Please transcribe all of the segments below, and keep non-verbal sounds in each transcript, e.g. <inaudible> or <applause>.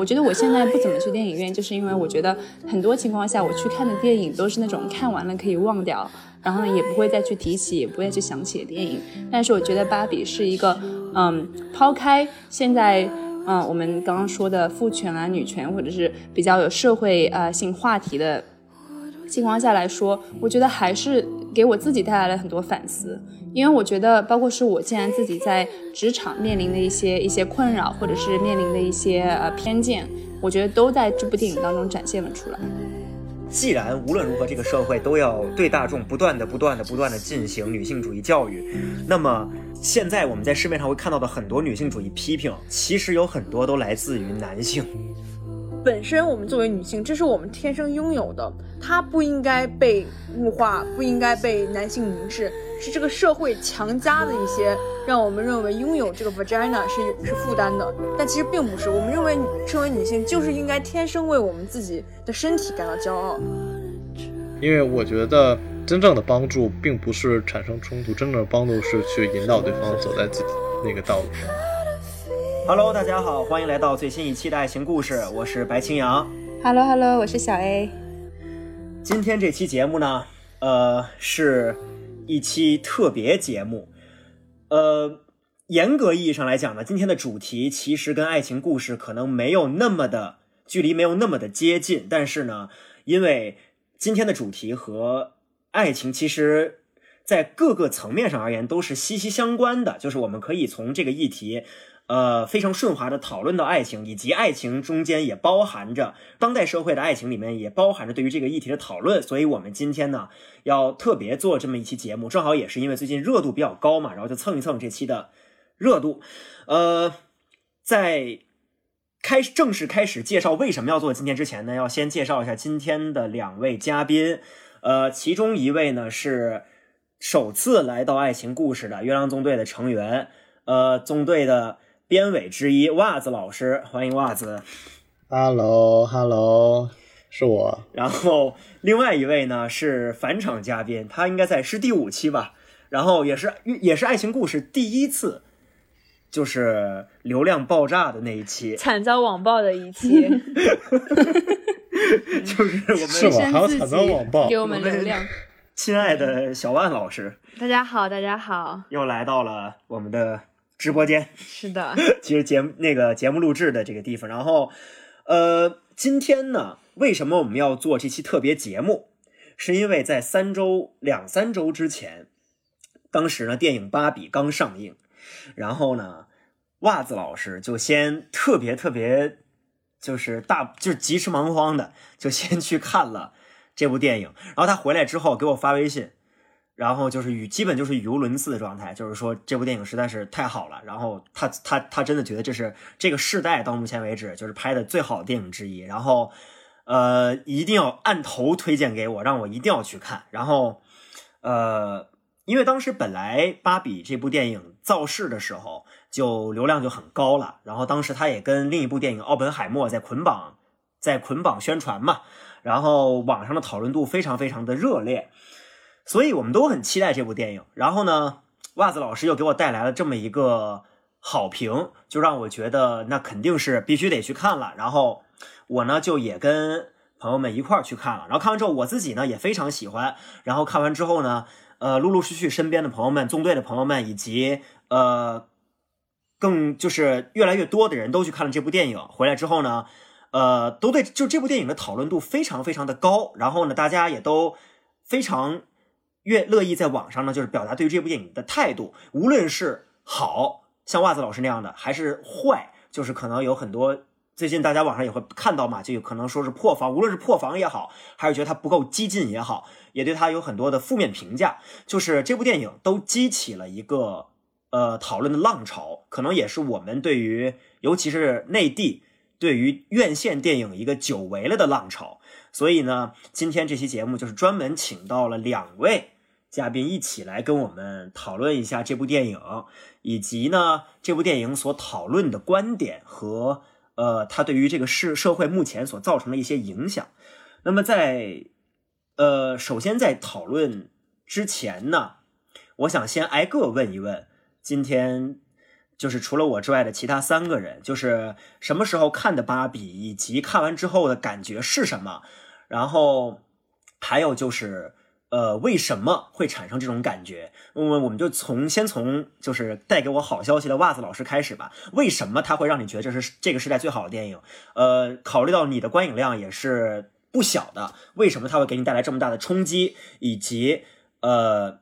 我觉得我现在不怎么去电影院，就是因为我觉得很多情况下我去看的电影都是那种看完了可以忘掉，然后呢也不会再去提起，也不会去想起的电影。但是我觉得芭比是一个，嗯，抛开现在，嗯，我们刚刚说的父权啊、女权，或者是比较有社会呃性话题的情况下来说，我觉得还是给我自己带来了很多反思。因为我觉得，包括是我既然自己在职场面临的一些一些困扰，或者是面临的一些呃偏见，我觉得都在这部电影当中展现了出来。既然无论如何这个社会都要对大众不断的、不断的、不断的进行女性主义教育，那么现在我们在市面上会看到的很多女性主义批评，其实有很多都来自于男性。本身我们作为女性，这是我们天生拥有的，它不应该被物化，不应该被男性凝视，是这个社会强加的一些让我们认为拥有这个 vagina 是是负担的，但其实并不是。我们认为身为女性就是应该天生为我们自己的身体感到骄傲。因为我觉得真正的帮助并不是产生冲突，真正的帮助是去引导对方走在自己那个道路上。Hello，大家好，欢迎来到最新一期的爱情故事，我是白青阳。Hello Hello，我是小 A。今天这期节目呢，呃，是一期特别节目。呃，严格意义上来讲呢，今天的主题其实跟爱情故事可能没有那么的距离，没有那么的接近。但是呢，因为今天的主题和爱情其实，在各个层面上而言都是息息相关的，就是我们可以从这个议题。呃，非常顺滑的讨论到爱情，以及爱情中间也包含着当代社会的爱情里面也包含着对于这个议题的讨论，所以我们今天呢要特别做这么一期节目，正好也是因为最近热度比较高嘛，然后就蹭一蹭这期的热度。呃，在开正式开始介绍为什么要做今天之前呢，要先介绍一下今天的两位嘉宾。呃，其中一位呢是首次来到爱情故事的月亮纵队的成员，呃，纵队的。编委之一袜子老师，欢迎袜子。Hello，Hello，是我。然后另外一位呢是返场嘉宾，他应该在是第五期吧。然后也是也是爱情故事第一次，就是流量爆炸的那一期，惨遭网暴的一期。<laughs> 就是我们？还有惨遭网暴，给我们流量。<laughs> 亲爱的小万老师，大家好，大家好，又来到了我们的。直播间是的，<laughs> 其实节目那个节目录制的这个地方，然后，呃，今天呢，为什么我们要做这期特别节目？是因为在三周两三周之前，当时呢电影《芭比》刚上映，然后呢，袜子老师就先特别特别，就是大就是急迟忙慌的就先去看了这部电影，然后他回来之后给我发微信。然后就是语基本就是语无伦次的状态，就是说这部电影实在是太好了。然后他他他真的觉得这是这个世代到目前为止就是拍的最好的电影之一。然后，呃，一定要按头推荐给我，让我一定要去看。然后，呃，因为当时本来《芭比》这部电影造势的时候就流量就很高了，然后当时他也跟另一部电影《奥本海默》在捆绑在捆绑宣传嘛，然后网上的讨论度非常非常的热烈。所以我们都很期待这部电影。然后呢，袜子老师又给我带来了这么一个好评，就让我觉得那肯定是必须得去看了。然后我呢就也跟朋友们一块去看了。然后看完之后，我自己呢也非常喜欢。然后看完之后呢，呃，陆陆续续身边的朋友们、纵队的朋友们，以及呃，更就是越来越多的人都去看了这部电影。回来之后呢，呃，都对就这部电影的讨论度非常非常的高。然后呢，大家也都非常。越乐意在网上呢，就是表达对于这部电影的态度，无论是好像袜子老师那样的，还是坏，就是可能有很多最近大家网上也会看到嘛，就有可能说是破防，无论是破防也好，还是觉得它不够激进也好，也对它有很多的负面评价。就是这部电影都激起了一个呃讨论的浪潮，可能也是我们对于尤其是内地对于院线电影一个久违了的浪潮。所以呢，今天这期节目就是专门请到了两位嘉宾一起来跟我们讨论一下这部电影，以及呢这部电影所讨论的观点和呃它对于这个社社会目前所造成的一些影响。那么在呃首先在讨论之前呢，我想先挨个问一问今天就是除了我之外的其他三个人，就是什么时候看的芭比，以及看完之后的感觉是什么，然后还有就是。呃，为什么会产生这种感觉？我们我们就从先从就是带给我好消息的袜子老师开始吧。为什么他会让你觉得这是这个时代最好的电影？呃，考虑到你的观影量也是不小的，为什么他会给你带来这么大的冲击？以及呃，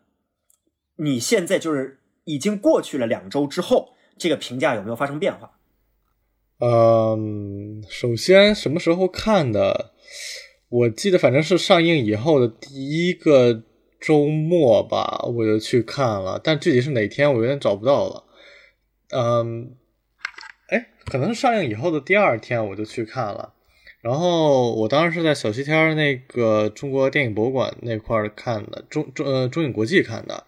你现在就是已经过去了两周之后，这个评价有没有发生变化？嗯，首先什么时候看的？我记得反正是上映以后的第一个周末吧，我就去看了，但具体是哪天我有点找不到了。嗯，哎，可能是上映以后的第二天我就去看了。然后我当时是在小西天那个中国电影博物馆那块儿看的，中中呃中影国际看的。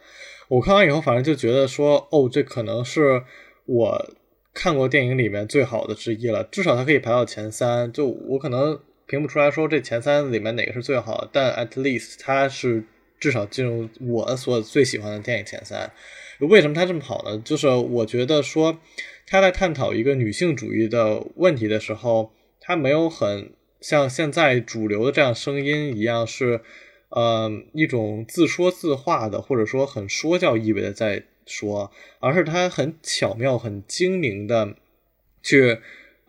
我看完以后，反正就觉得说，哦，这可能是我看过电影里面最好的之一了，至少它可以排到前三。就我可能。评不出来说这前三里面哪个是最好，但 at least 它是至少进入我所最喜欢的电影前三。为什么它这么好呢？就是我觉得说他在探讨一个女性主义的问题的时候，他没有很像现在主流的这样声音一样是呃一种自说自话的，或者说很说教意味的在说，而是他很巧妙、很精明的去。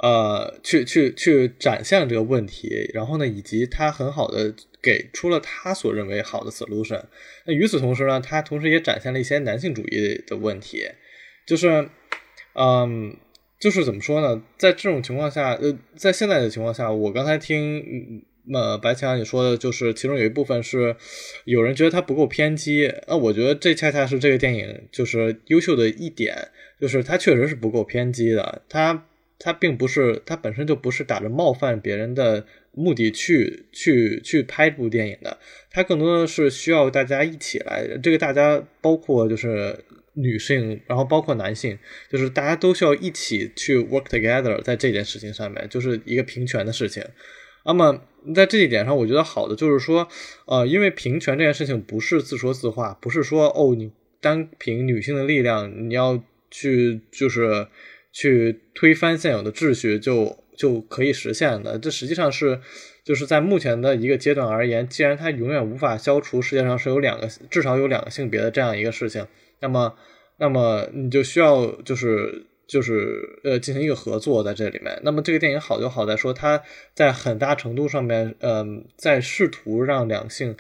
呃，去去去展现了这个问题，然后呢，以及他很好的给出了他所认为好的 solution。那与此同时呢，他同时也展现了一些男性主义的问题，就是，嗯，就是怎么说呢？在这种情况下，呃，在现在的情况下，我刚才听呃白强你说的，就是其中有一部分是有人觉得他不够偏激，那我觉得这恰恰是这个电影就是优秀的一点，就是它确实是不够偏激的，它。他并不是，他本身就不是打着冒犯别人的目的去去去拍这部电影的，他更多的是需要大家一起来，这个大家包括就是女性，然后包括男性，就是大家都需要一起去 work together 在这件事情上面，就是一个平权的事情。那么在这一点上，我觉得好的就是说，呃，因为平权这件事情不是自说自话，不是说哦，你单凭女性的力量，你要去就是。去推翻现有的秩序就就可以实现的，这实际上是就是在目前的一个阶段而言，既然它永远无法消除世界上是有两个至少有两个性别的这样一个事情，那么那么你就需要就是就是呃进行一个合作在这里面。那么这个电影好就好在说它在很大程度上面，嗯，在试图让两性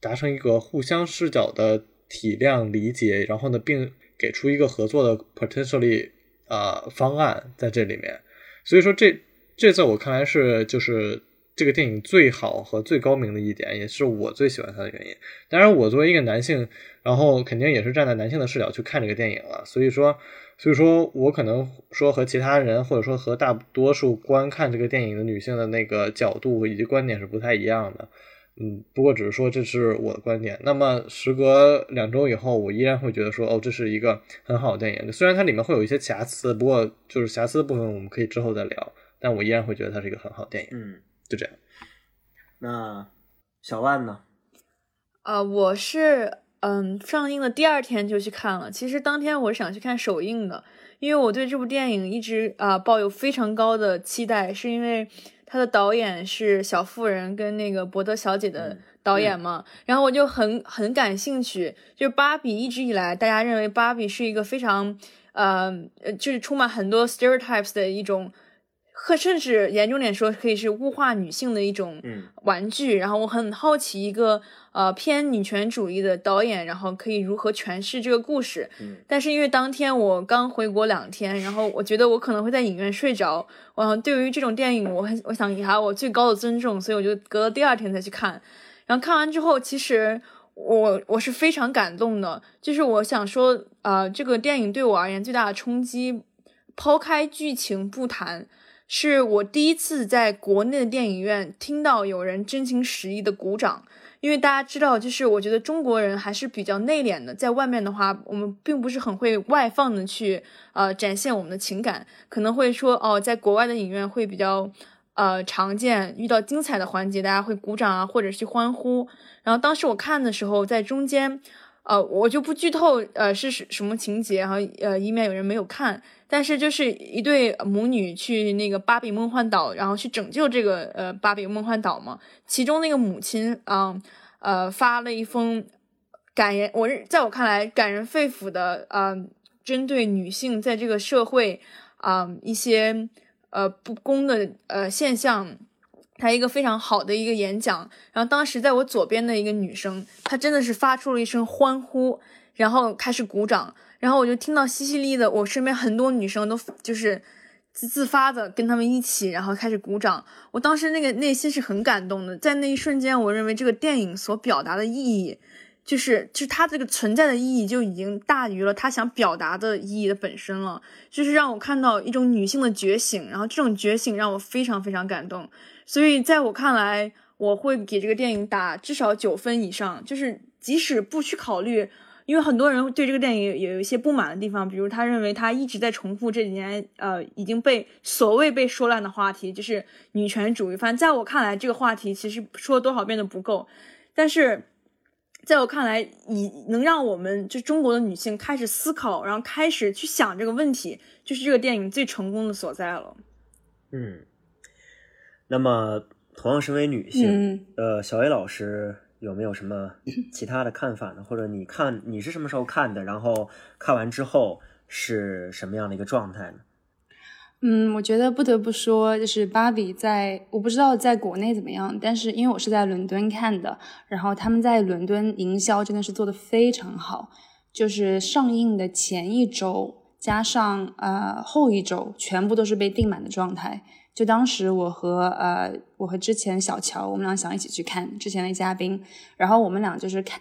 达成一个互相视角的体谅理解，然后呢，并给出一个合作的 potentially。呃，方案在这里面，所以说这这在我看来是就是这个电影最好和最高明的一点，也是我最喜欢它的原因。当然，我作为一个男性，然后肯定也是站在男性的视角去看这个电影了，所以说，所以说我可能说和其他人或者说和大多数观看这个电影的女性的那个角度以及观点是不太一样的。嗯，不过只是说这是我的观点。那么时隔两周以后，我依然会觉得说，哦，这是一个很好的电影。虽然它里面会有一些瑕疵，不过就是瑕疵的部分我们可以之后再聊。但我依然会觉得它是一个很好的电影。嗯，就这样。那小万呢？呃，我是嗯上映的第二天就去看了。其实当天我是想去看首映的，因为我对这部电影一直啊抱有非常高的期待，是因为。他的导演是《小妇人》跟那个《伯德小姐》的导演嘛，然后我就很很感兴趣。就是芭比一直以来，大家认为芭比是一个非常呃呃，就是充满很多 stereotypes 的一种。和甚至严重点说，可以是物化女性的一种玩具。然后我很好奇，一个呃偏女权主义的导演，然后可以如何诠释这个故事。但是因为当天我刚回国两天，然后我觉得我可能会在影院睡着。我对于这种电影，我很我想给他我最高的尊重，所以我就隔了第二天再去看。然后看完之后，其实我我是非常感动的。就是我想说，呃，这个电影对我而言最大的冲击，抛开剧情不谈。是我第一次在国内的电影院听到有人真情实意的鼓掌，因为大家知道，就是我觉得中国人还是比较内敛的，在外面的话，我们并不是很会外放的去呃展现我们的情感，可能会说哦，在国外的影院会比较呃常见，遇到精彩的环节，大家会鼓掌啊，或者是欢呼。然后当时我看的时候，在中间呃，我就不剧透，呃，是什什么情节哈，呃，以免有人没有看。但是就是一对母女去那个芭比梦幻岛，然后去拯救这个呃芭比梦幻岛嘛。其中那个母亲啊，呃，发了一封感人，我在我看来感人肺腑的啊，针对女性在这个社会啊一些呃不公的呃现象。他一个非常好的一个演讲，然后当时在我左边的一个女生，她真的是发出了一声欢呼，然后开始鼓掌，然后我就听到淅淅沥沥的，我身边很多女生都就是自自发的跟他们一起，然后开始鼓掌。我当时那个内心是很感动的，在那一瞬间，我认为这个电影所表达的意义。就是就是它这个存在的意义就已经大于了他想表达的意义的本身了，就是让我看到一种女性的觉醒，然后这种觉醒让我非常非常感动，所以在我看来，我会给这个电影打至少九分以上。就是即使不去考虑，因为很多人对这个电影也有一些不满的地方，比如他认为他一直在重复这几年呃已经被所谓被说烂的话题，就是女权主义。反正在我看来，这个话题其实说多少遍都不够，但是。在我看来，以能让我们就中国的女性开始思考，然后开始去想这个问题，就是这个电影最成功的所在了。嗯，那么同样身为女性，呃，小 A 老师有没有什么其他的看法呢？或者你看你是什么时候看的？然后看完之后是什么样的一个状态呢？嗯，我觉得不得不说，就是芭比在我不知道在国内怎么样，但是因为我是在伦敦看的，然后他们在伦敦营销真的是做的非常好，就是上映的前一周加上呃后一周，全部都是被订满的状态。就当时我和呃我和之前小乔，我们俩想一起去看之前的嘉宾，然后我们俩就是看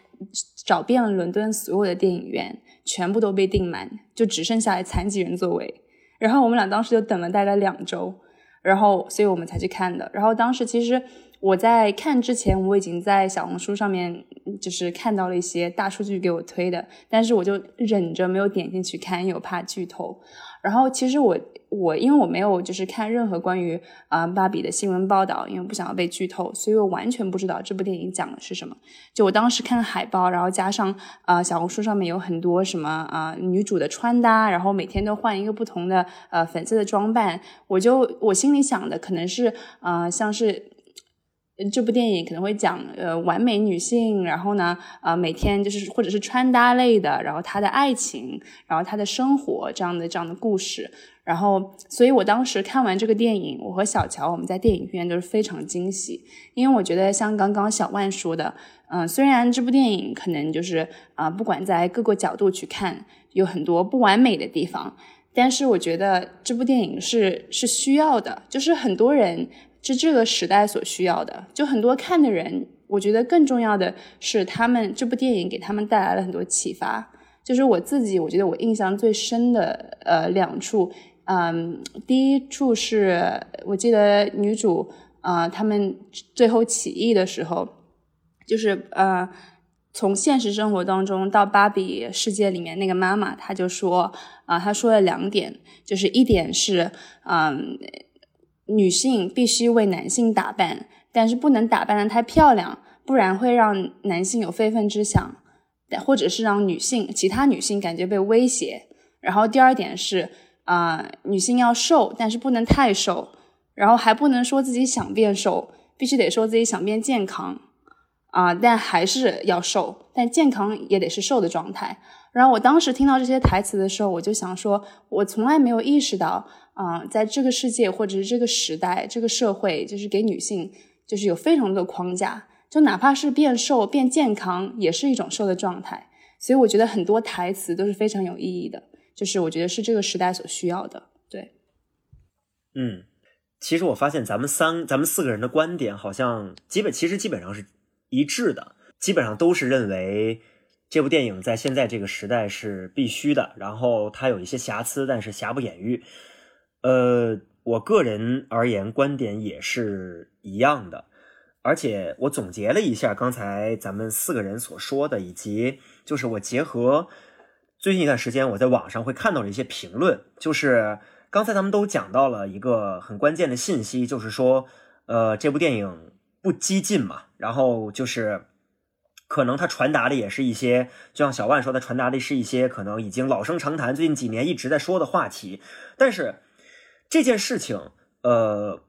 找遍了伦敦所有的电影院，全部都被订满，就只剩下来残疾人座位。然后我们俩当时就等了大概两周，然后所以我们才去看的。然后当时其实我在看之前，我已经在小红书上面就是看到了一些大数据给我推的，但是我就忍着没有点进去看，因为我怕剧透。然后其实我我因为我没有就是看任何关于啊芭比的新闻报道，因为不想要被剧透，所以我完全不知道这部电影讲的是什么。就我当时看海报，然后加上啊小红书上面有很多什么啊女主的穿搭，然后每天都换一个不同的呃粉色的装扮，我就我心里想的可能是啊像是。这部电影可能会讲呃完美女性，然后呢呃每天就是或者是穿搭类的，然后她的爱情，然后她的生活这样的这样的故事，然后所以我当时看完这个电影，我和小乔我们在电影院都是非常惊喜，因为我觉得像刚刚小万说的，嗯虽然这部电影可能就是啊不管在各个角度去看有很多不完美的地方，但是我觉得这部电影是是需要的，就是很多人。是这个时代所需要的，就很多看的人，我觉得更重要的是，他们这部电影给他们带来了很多启发。就是我自己，我觉得我印象最深的呃两处，嗯，第一处是我记得女主啊，他们最后起义的时候，就是呃，从现实生活当中到芭比世界里面那个妈妈，她就说啊，她说了两点，就是一点是嗯。女性必须为男性打扮，但是不能打扮的太漂亮，不然会让男性有非分之想，或者是让女性其他女性感觉被威胁。然后第二点是啊，女性要瘦，但是不能太瘦，然后还不能说自己想变瘦，必须得说自己想变健康啊，但还是要瘦，但健康也得是瘦的状态。然后我当时听到这些台词的时候，我就想说，我从来没有意识到。啊，在这个世界或者是这个时代，这个社会就是给女性就是有非常多的框架，就哪怕是变瘦、变健康，也是一种瘦的状态。所以我觉得很多台词都是非常有意义的，就是我觉得是这个时代所需要的。对，嗯，其实我发现咱们三、咱们四个人的观点好像基本其实基本上是一致的，基本上都是认为这部电影在现在这个时代是必须的，然后它有一些瑕疵，但是瑕不掩瑜。呃，我个人而言，观点也是一样的。而且我总结了一下刚才咱们四个人所说的，以及就是我结合最近一段时间我在网上会看到的一些评论，就是刚才咱们都讲到了一个很关键的信息，就是说，呃，这部电影不激进嘛，然后就是可能它传达的也是一些，就像小万说的，传达的是一些可能已经老生常谈，最近几年一直在说的话题。但是这件事情，呃，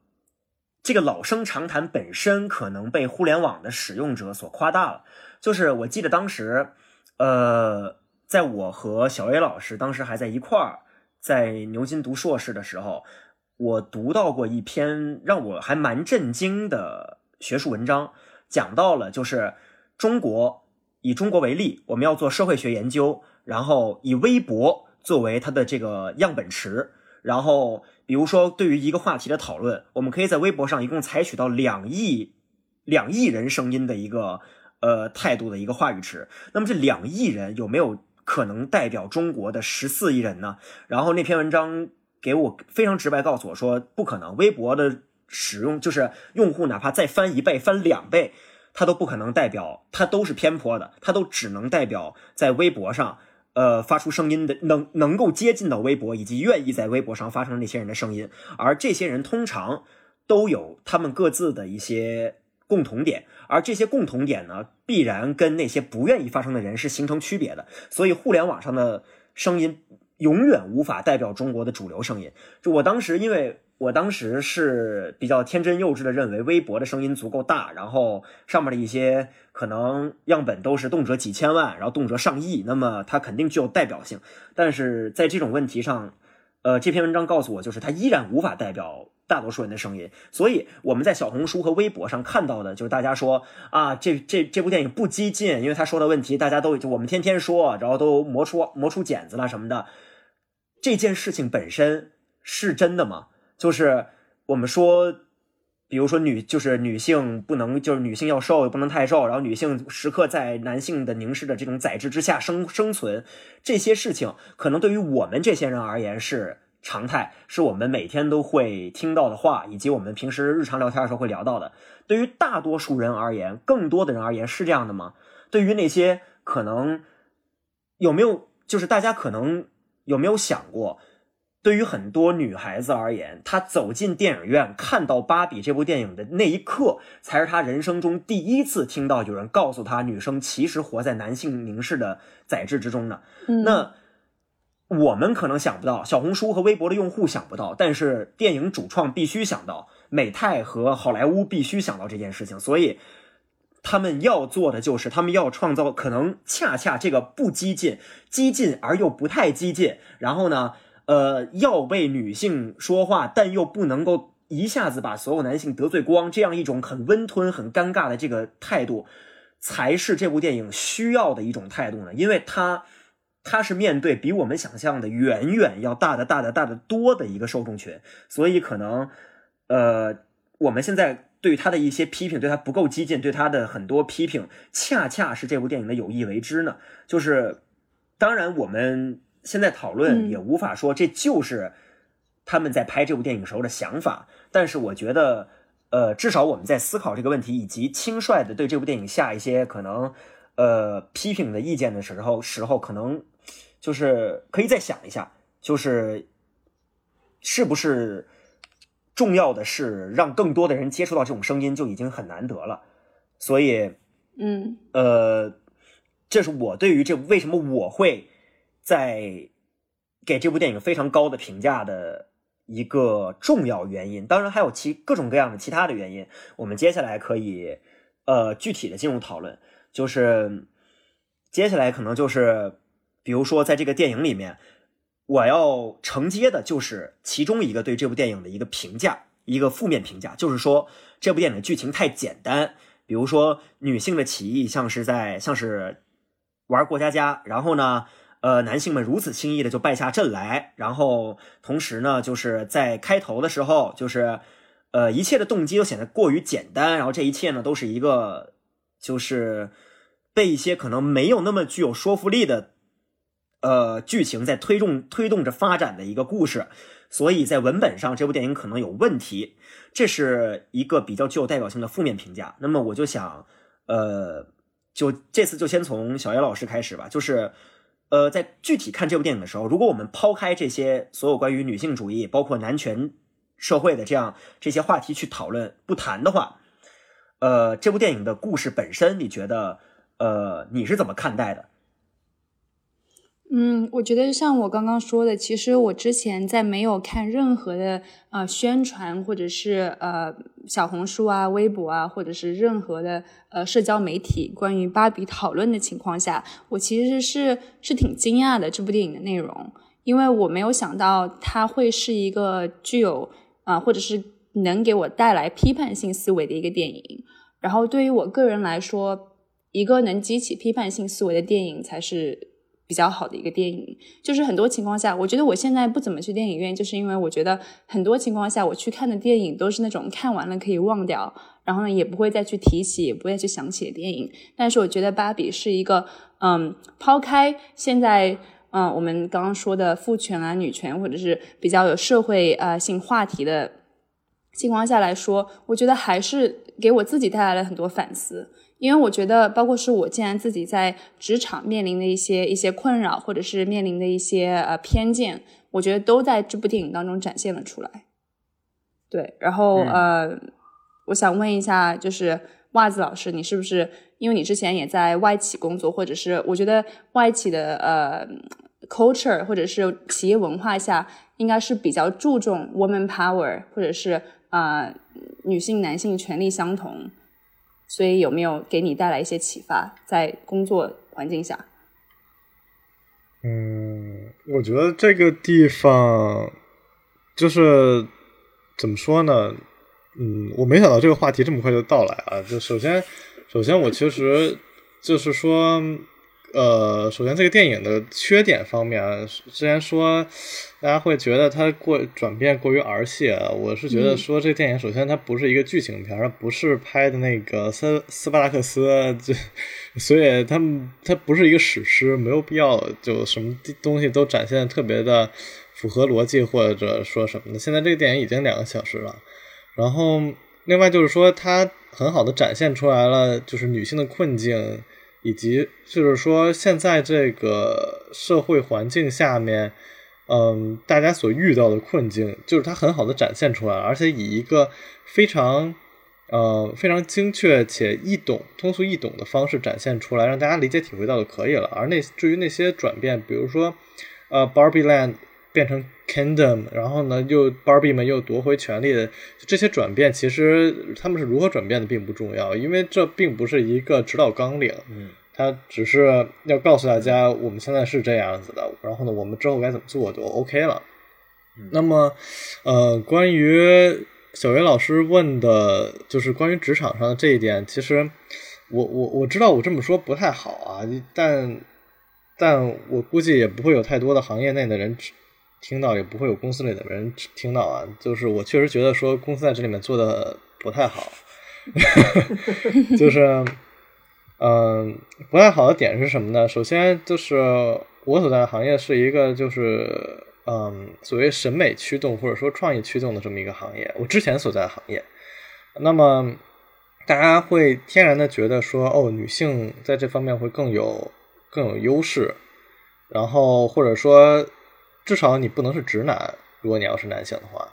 这个老生常谈本身可能被互联网的使用者所夸大了。就是我记得当时，呃，在我和小 A 老师当时还在一块儿，在牛津读硕士的时候，我读到过一篇让我还蛮震惊的学术文章，讲到了就是中国以中国为例，我们要做社会学研究，然后以微博作为它的这个样本池，然后比如说对于一个话题的讨论，我们可以在微博上一共采取到两亿两亿人声音的一个呃态度的一个话语池。那么这两亿人有没有可能代表中国的十四亿人呢？然后那篇文章给我非常直白告诉我说，不可能，微博的使用就是用户哪怕再翻一倍、翻两倍，它都不可能代表，它都是偏颇的，它都只能代表在微博上。呃，发出声音的能能够接近到微博，以及愿意在微博上发声那些人的声音，而这些人通常都有他们各自的一些共同点，而这些共同点呢，必然跟那些不愿意发声的人是形成区别的。所以，互联网上的声音永远无法代表中国的主流声音。就我当时，因为我当时是比较天真幼稚的认为微博的声音足够大，然后上面的一些可能样本都是动辄几千万，然后动辄上亿，那么它肯定具有代表性。但是在这种问题上，呃，这篇文章告诉我，就是它依然无法代表大多数人的声音。所以我们在小红书和微博上看到的，就是大家说啊，这这这部电影不激进，因为他说的问题大家都就我们天天说，然后都磨出磨出茧子了什么的。这件事情本身是真的吗？就是我们说，比如说女，就是女性不能，就是女性要瘦，也不能太瘦，然后女性时刻在男性的凝视的这种宰制之下生生存，这些事情可能对于我们这些人而言是常态，是我们每天都会听到的话，以及我们平时日常聊天的时候会聊到的。对于大多数人而言，更多的人而言是这样的吗？对于那些可能有没有，就是大家可能有没有想过？对于很多女孩子而言，她走进电影院看到《芭比》这部电影的那一刻，才是她人生中第一次听到有人告诉她，女生其实活在男性凝视的宰制之中呢。那我们可能想不到，小红书和微博的用户想不到，但是电影主创必须想到，美泰和好莱坞必须想到这件事情，所以他们要做的就是，他们要创造可能恰恰这个不激进、激进而又不太激进，然后呢？呃，要为女性说话，但又不能够一下子把所有男性得罪光，这样一种很温吞、很尴尬的这个态度，才是这部电影需要的一种态度呢。因为它，它是面对比我们想象的远远要大的、大的、大的多的一个受众群，所以可能，呃，我们现在对他的一些批评，对他不够激进，对他的很多批评，恰恰是这部电影的有意为之呢。就是，当然我们。现在讨论也无法说这就是他们在拍这部电影时候的想法，但是我觉得，呃，至少我们在思考这个问题以及轻率的对这部电影下一些可能呃批评的意见的时候，时候可能就是可以再想一下，就是是不是重要的是让更多的人接触到这种声音就已经很难得了，所以，嗯，呃，这是我对于这为什么我会。在给这部电影非常高的评价的一个重要原因，当然还有其各种各样的其他的原因。我们接下来可以呃具体的进入讨论，就是接下来可能就是比如说在这个电影里面，我要承接的就是其中一个对这部电影的一个评价，一个负面评价，就是说这部电影的剧情太简单。比如说女性的起义像是在像是玩过家家，然后呢。呃，男性们如此轻易的就败下阵来，然后同时呢，就是在开头的时候，就是呃，一切的动机都显得过于简单，然后这一切呢，都是一个就是被一些可能没有那么具有说服力的呃剧情在推动推动着发展的一个故事，所以在文本上这部电影可能有问题，这是一个比较具有代表性的负面评价。那么我就想，呃，就这次就先从小叶老师开始吧，就是。呃，在具体看这部电影的时候，如果我们抛开这些所有关于女性主义、包括男权社会的这样这些话题去讨论不谈的话，呃，这部电影的故事本身，你觉得呃，你是怎么看待的？嗯，我觉得像我刚刚说的，其实我之前在没有看任何的呃宣传，或者是呃小红书啊、微博啊，或者是任何的呃社交媒体关于芭比讨论的情况下，我其实是是挺惊讶的这部电影的内容，因为我没有想到它会是一个具有啊、或者是能给我带来批判性思维的一个电影。然后对于我个人来说，一个能激起批判性思维的电影才是比较好的一个电影。就是很多情况下，我觉得我现在不怎么去电影院，就是因为我觉得很多情况下我去看的电影都是那种看完了可以忘掉，然后呢也不会再去提起，也不会去想起的电影。但是我觉得《芭比》是一个，嗯，抛开现在。嗯，我们刚刚说的父权啊、女权，或者是比较有社会呃性话题的情况下来说，我觉得还是给我自己带来了很多反思。因为我觉得，包括是我既然自己在职场面临的一些一些困扰，或者是面临的一些呃偏见，我觉得都在这部电影当中展现了出来。对，然后、嗯呃，我想问一下，就是袜子老师，你是不是因为你之前也在外企工作，或者是我觉得外企的呃 culture 或者是企业文化下，应该是比较注重 woman power，或者是啊、呃女性男性权利相同，所以有没有给你带来一些启发，在工作环境下？嗯，我觉得这个地方就是怎么说呢？嗯，我没想到这个话题这么快就到来啊！就首先，首先我其实就是说，呃，首先这个电影的缺点方面啊，之前说大家会觉得它过转变过于儿戏啊，我是觉得说这个电影首先它不是一个剧情片，它不是拍的那个斯斯巴达克斯，这所以他们它不是一个史诗，没有必要就什么地东西都展现的特别的符合逻辑或者说什么的。现在这个电影已经两个小时了。然后，另外就是说，它很好的展现出来了，就是女性的困境，以及就是说现在这个社会环境下面，嗯，大家所遇到的困境，就是它很好的展现出来，而且以一个非常呃非常精确且易懂、通俗易懂的方式展现出来，让大家理解体会到就可以了。而那至于那些转变，比如说呃，Barbie Land 变成 Kingdom，然后呢，又 Barbie 们又夺回权力的这些转变，其实他们是如何转变的并不重要，因为这并不是一个指导纲领，嗯，它只是要告诉大家我们现在是这样子的，然后呢，我们之后该怎么做就 OK 了。那么，呃，关于小袁老师问的，就是关于职场上的这一点，其实我我我知道我这么说不太好啊，但但我估计也不会有太多的行业内的人听到，也不会有公司里的人听到啊。就是我确实觉得说公司在这里面做的不太好，<laughs> <laughs> 就是嗯，不太好的点是什么呢？首先就是我所在的行业是一个就是嗯所谓审美驱动或者说创意驱动的这么一个行业，我之前所在的行业，那么大家会天然的觉得说哦，女性在这方面会更有更有优势，然后或者说至少你不能是直男，如果你要是男性的话，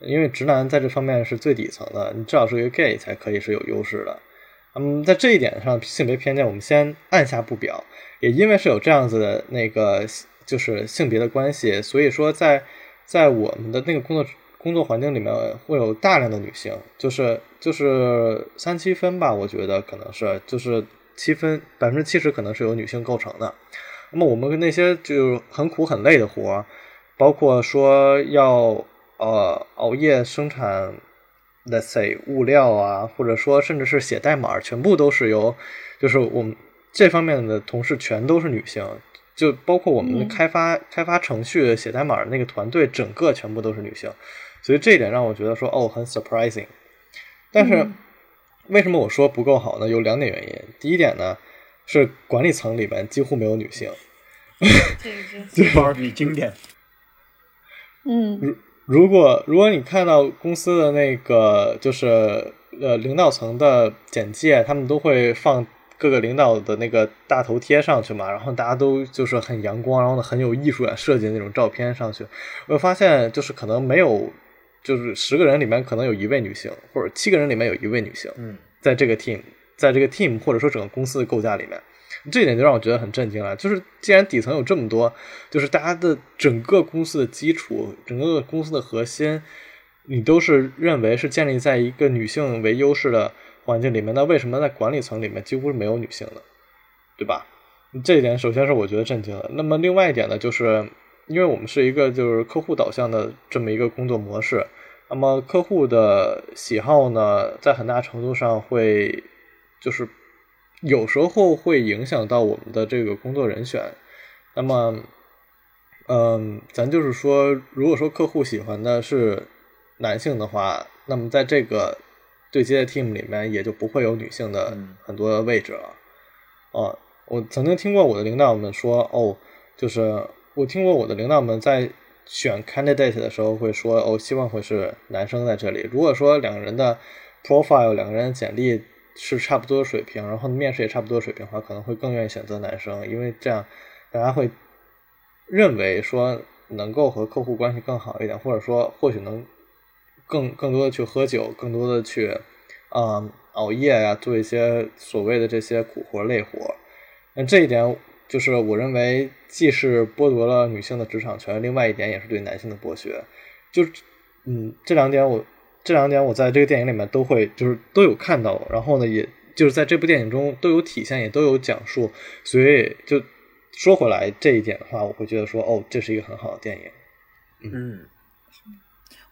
因为直男在这方面是最底层的，你至少是一个 gay 才可以是有优势的。嗯，在这一点上，性别偏见我们先按下不表。也因为是有这样子的那个就是性别的关系，所以说在在我们的那个工作工作环境里面会有大量的女性，就是就是三七分吧，我觉得可能是就是七分百分之七十可能是由女性构成的。那么我们那些就很苦很累的活，包括说要呃熬夜生产，let's say 物料啊，或者说甚至是写代码，全部都是由就是我们这方面的同事全都是女性，就包括我们开发、开发程序、写代码的那个团队，整个全部都是女性，所以这一点让我觉得说哦很 surprising。但是嗯为什么我说不够好呢？有两点原因。第一点呢是管理层里边几乎没有女性。这个芭 <laughs> 比经典，嗯如果如果你看到公司的那个就是呃领导层的简介，他们都会放各个领导的那个大头贴上去嘛，然后大家都就是很阳光，然后呢很有艺术感设计的那种照片上去，我就发现就是可能没有，就是十个人里面可能有一位女性，或者七个人里面有一位女性，嗯在这个 team 在这个 team 或者说整个公司的构架里面，这一点就让我觉得很震惊了。就是既然底层有这么多，就是大家的整个公司的基础，整个公司的核心，你都是认为是建立在一个女性为优势的环境里面，那为什么在管理层里面几乎是没有女性的，对吧？这一点首先是我觉得震惊的。那么另外一点呢，就是因为我们是一个就是客户导向的这么一个工作模式，那么客户的喜好呢，在很大程度上会就是有时候会影响到我们的这个工作人选。那么，嗯，咱就是说，如果说客户喜欢的是男性的话，那么在这个对接的 team 里面也就不会有女性的很多位置了。啊，我曾经听过我的领导们说，哦，就是我听过我的领导们在选 candidate 的时候会说，哦，希望会是男生在这里。如果说两个人的 profile，两个人的简历是差不多水平，然后面试也差不多水平的话，可能会更愿意选择男生，因为这样大家会认为说能够和客户关系更好一点，或者说或许能更更多的去喝酒，更多的去啊、嗯熬夜呀、做一些所谓的这些苦活累活。那这一点就是我认为既是剥夺了女性的职场权，另外一点也是对男性的剥削。就嗯，这两点我这两点我在这个电影里面都会就是都有看到，然后呢，也就是在这部电影中都有体现，也都有讲述。所以就说回来这一点的话，我会觉得说哦，这是一个很好的电影。嗯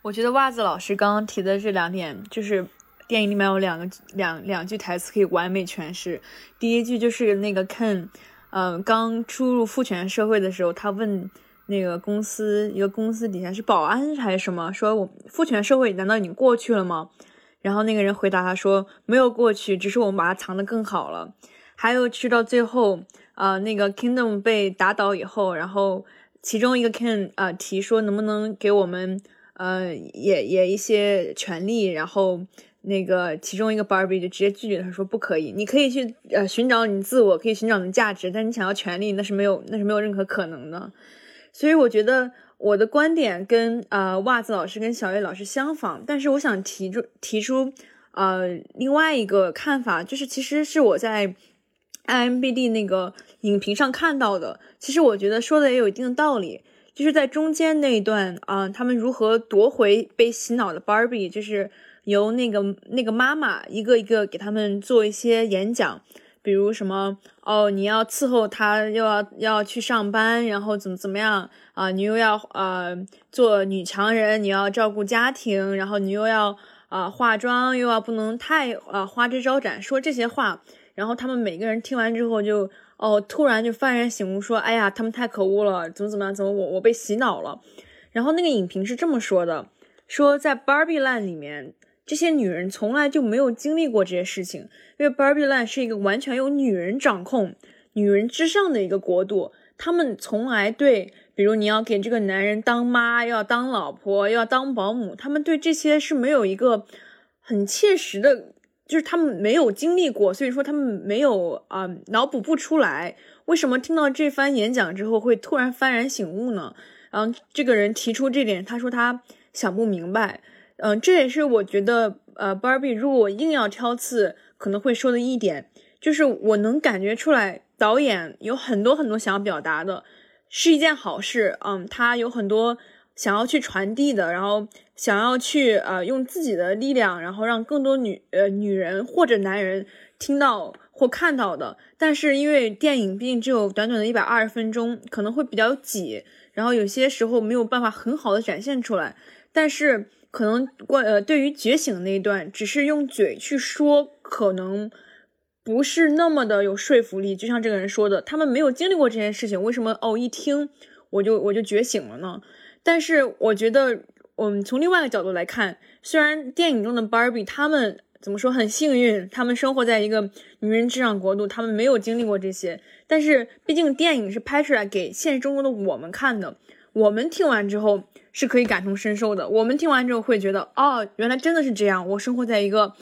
我觉得袜子老师刚刚提的这两点，就是电影里面有两个两两句台词可以完美诠释。第一句就是那个 Ken，嗯、刚初入父权社会的时候，他问那个公司一个公司底下是保安还是什么，说我父权社会难道已经过去了吗？然后那个人回答他说没有过去，只是我们把它藏得更好了。还有去到最后，呃，那个 Kingdom 被打倒以后，然后其中一个 Ken 呃提说能不能给我们呃也也一些权利，然后那个其中一个 Barbie 就直接拒绝他说不可以，你可以去呃寻找你自我，可以寻找你的价值，但你想要权利那是没有那是没有任何可能的。所以我觉得我的观点跟呃袜子老师跟小叶老师相仿，但是我想提出提出呃另外一个看法，就是其实是我在 IMBD 那个影评上看到的，其实我觉得说的也有一定的道理。就是在中间那一段啊、他们如何夺回被洗脑的 Barbie，就是由那个那个妈妈一个一个给他们做一些演讲，比如什么哦，你要伺候他，又要要去上班，然后怎么怎么样啊、你又要呃做女强人，你要照顾家庭，然后你又要啊、化妆，又要不能太啊、花枝招展，说这些话，然后他们每个人听完之后就哦，突然就幡然醒悟，说哎呀，他们太可恶了，怎么怎么样，怎么我我被洗脑了。然后那个影评是这么说的，说在 Barbie Land 里面，这些女人从来就没有经历过这些事情，因为 Barbie Land 是一个完全由女人掌控、女人之上的一个国度，她们从来对，比如你要给这个男人当妈，要当老婆，要当保姆，她们对这些是没有一个很切实的，就是他们没有经历过，所以说他们没有啊、脑补不出来。为什么听到这番演讲之后会突然幡然醒悟呢？然后这个人提出这点，他说他想不明白。嗯，这也是我觉得，呃，Barbie 如果我硬要挑刺，可能会说的一点，就是我能感觉出来，导演有很多很多想要表达的，是一件好事。嗯，他有很多想要去传递的，然后想要去呃用自己的力量，然后让更多女呃女人或者男人听到或看到的。但是因为电影毕竟只有短短的一百二十分钟，可能会比较挤，然后有些时候没有办法很好的展现出来。但是可能关呃对于觉醒那一段，只是用嘴去说，可能不是那么的有说服力。就像这个人说的，他们没有经历过这件事情，为什么哦一听我就我就觉醒了呢？但是我觉得，嗯，从另外一个角度来看，虽然电影中的 Barbie 他们怎么说很幸运，他们生活在一个女人至上国度，他们没有经历过这些，但是毕竟电影是拍出来给现实中的我们看的，我们听完之后是可以感同身受的。我们听完之后会觉得，哦，原来真的是这样。我生活在一个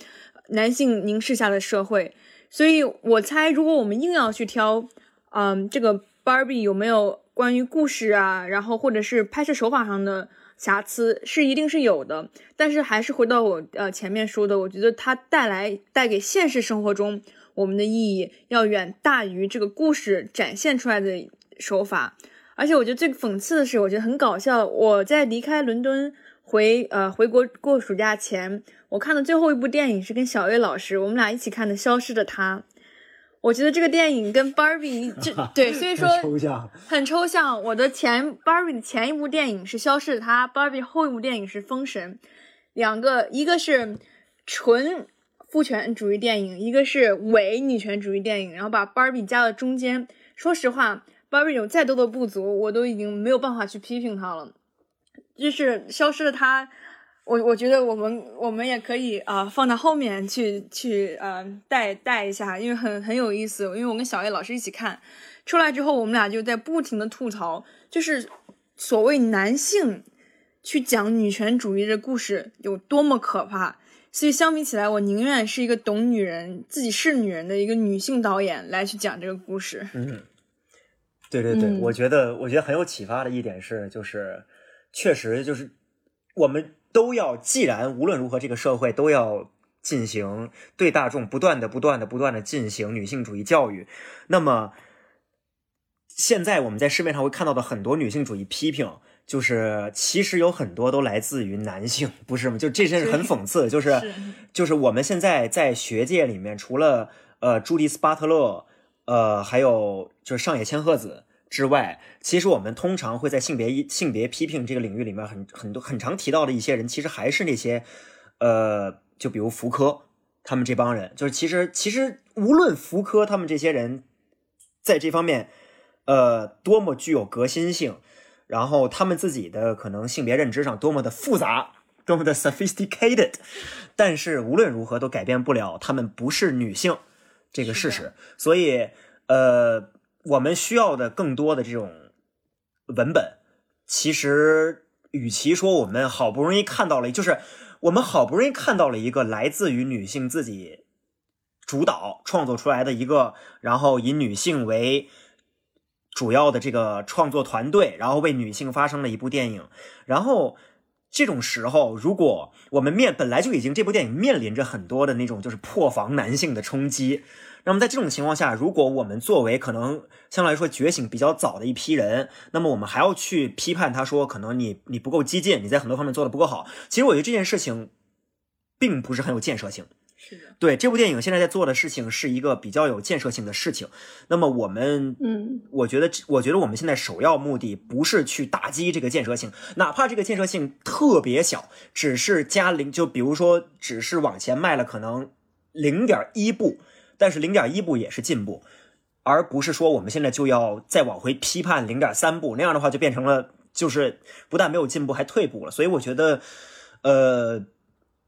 男性凝视下的社会，所以我猜，如果我们硬要去挑，嗯，这个 Barbie 有没有关于故事啊，然后或者是拍摄手法上的瑕疵是一定是有的，但是还是回到我呃前面说的，我觉得它带来带给现实生活中我们的意义要远大于这个故事展现出来的手法。而且我觉得最讽刺的是，我觉得很搞笑。我在离开伦敦回呃回国过暑假前，我看的最后一部电影是跟小岳老师我们俩一起看的《消失的她》。我觉得这个电影跟 Barbie <laughs> 这对，所以说抽象，很抽象。我的前 Barbie 的前一部电影是《消失的她》，Barbie 后一部电影是《封神》，两个一个是纯父权主义电影，一个是伪女权主义电影，然后把 Barbie 加到中间。说实话，Barbie 有再多的不足，我都已经没有办法去批评他了。就是《消失的她》。我我觉得我们我们也可以啊、放到后面去去呃带带一下，因为很很有意思。因为我跟小叶老师一起看出来之后，我们俩就在不停的吐槽，就是所谓男性去讲女权主义的故事有多么可怕。所以相比起来，我宁愿是一个懂女人、自己是女人的一个女性导演来去讲这个故事。嗯，对对对，嗯我觉得我觉得很有启发的一点是，就是确实就是我们都要，既然无论如何这个社会都要进行对大众不断的、不断的、不断的进行女性主义教育，那么现在我们在市面上会看到的很多女性主义批评。就是其实有很多都来自于男性，不是吗？就这真是很讽刺。就是是就是我们现在在学界里面，除了呃朱迪斯巴特勒，呃还有就是上野千鹤子之外，其实我们通常会在性别一性别批评这个领域里面很很多很常提到的一些人，其实还是那些呃，就比如福柯他们这帮人，就是其实其实无论福柯他们这些人在这方面呃多么具有革新性。然后他们自己的可能性别认知上多么的复杂，多么的 sophisticated，但是无论如何都改变不了他们不是女性这个事实。所以，呃，我们需要的更多的这种文本，其实与其说我们好不容易看到了，就是我们好不容易看到了一个来自于女性自己主导创作出来的一个，然后以女性为。主要的这个创作团队，然后为女性发声的一部电影，然后这种时候，如果我们面本来就已经这部电影面临着很多的那种就是破防男性的冲击，那么在这种情况下，如果我们作为可能相对来说觉醒比较早的一批人，那么我们还要去批判他说可能你你不够激进，你在很多方面做的不够好，其实我觉得这件事情并不是很有建设性。是的，对这部电影现在在做的事情是一个比较有建设性的事情。那么我们，嗯，我觉得，我觉得我们现在首要目的不是去打击这个建设性，哪怕这个建设性特别小，只是加零，就比如说，只是往前迈了可能零点一步，但是零点一步也是进步，而不是说我们现在就要再往回批判零点三步，那样的话就变成了就是不但没有进步，还退步了。所以我觉得，呃。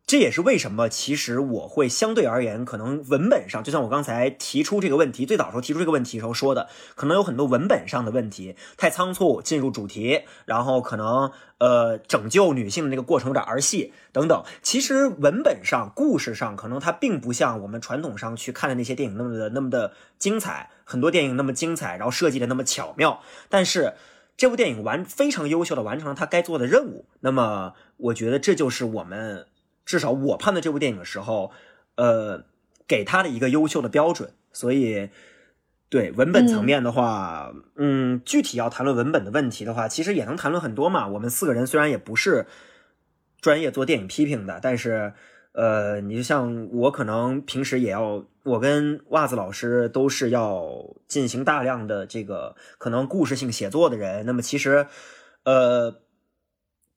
这也是为什么，其实我会相对而言，可能文本上，就像我刚才提出这个问题，最早时候提出这个问题时候说的，可能有很多文本上的问题，太仓促进入主题，然后可能呃拯救女性的那个过程有点儿戏等等。其实文本上、故事上，可能它并不像我们传统上去看的那些电影那么的那么的精彩，很多电影那么精彩，然后设计的那么巧妙，但是。这部电影完非常优秀的完成了它该做的任务，那么我觉得这就是我们至少我判断这部电影的时候，呃，给他的一个优秀的标准。所以，对文本层面的话，嗯具体要谈论文本的问题的话，其实也能谈论很多嘛。我们四个人虽然也不是专业做电影批评的，但是，呃，你就像我，可能平时也要，我跟袜子老师都是要进行大量的这个可能故事性写作的人。那么其实，呃。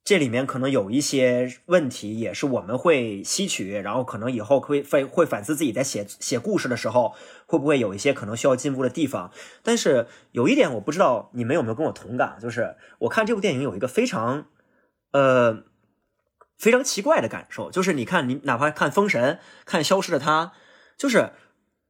这里面可能有一些问题，也是我们会吸取，然后可能以后会会会反思自己在写写故事的时候，会不会有一些可能需要进步的地方。但是有一点我不知道你们有没有跟我同感，就是我看这部电影有一个非常呃非常奇怪的感受，就是你看你哪怕看《封神》、看《消失的她》，就是。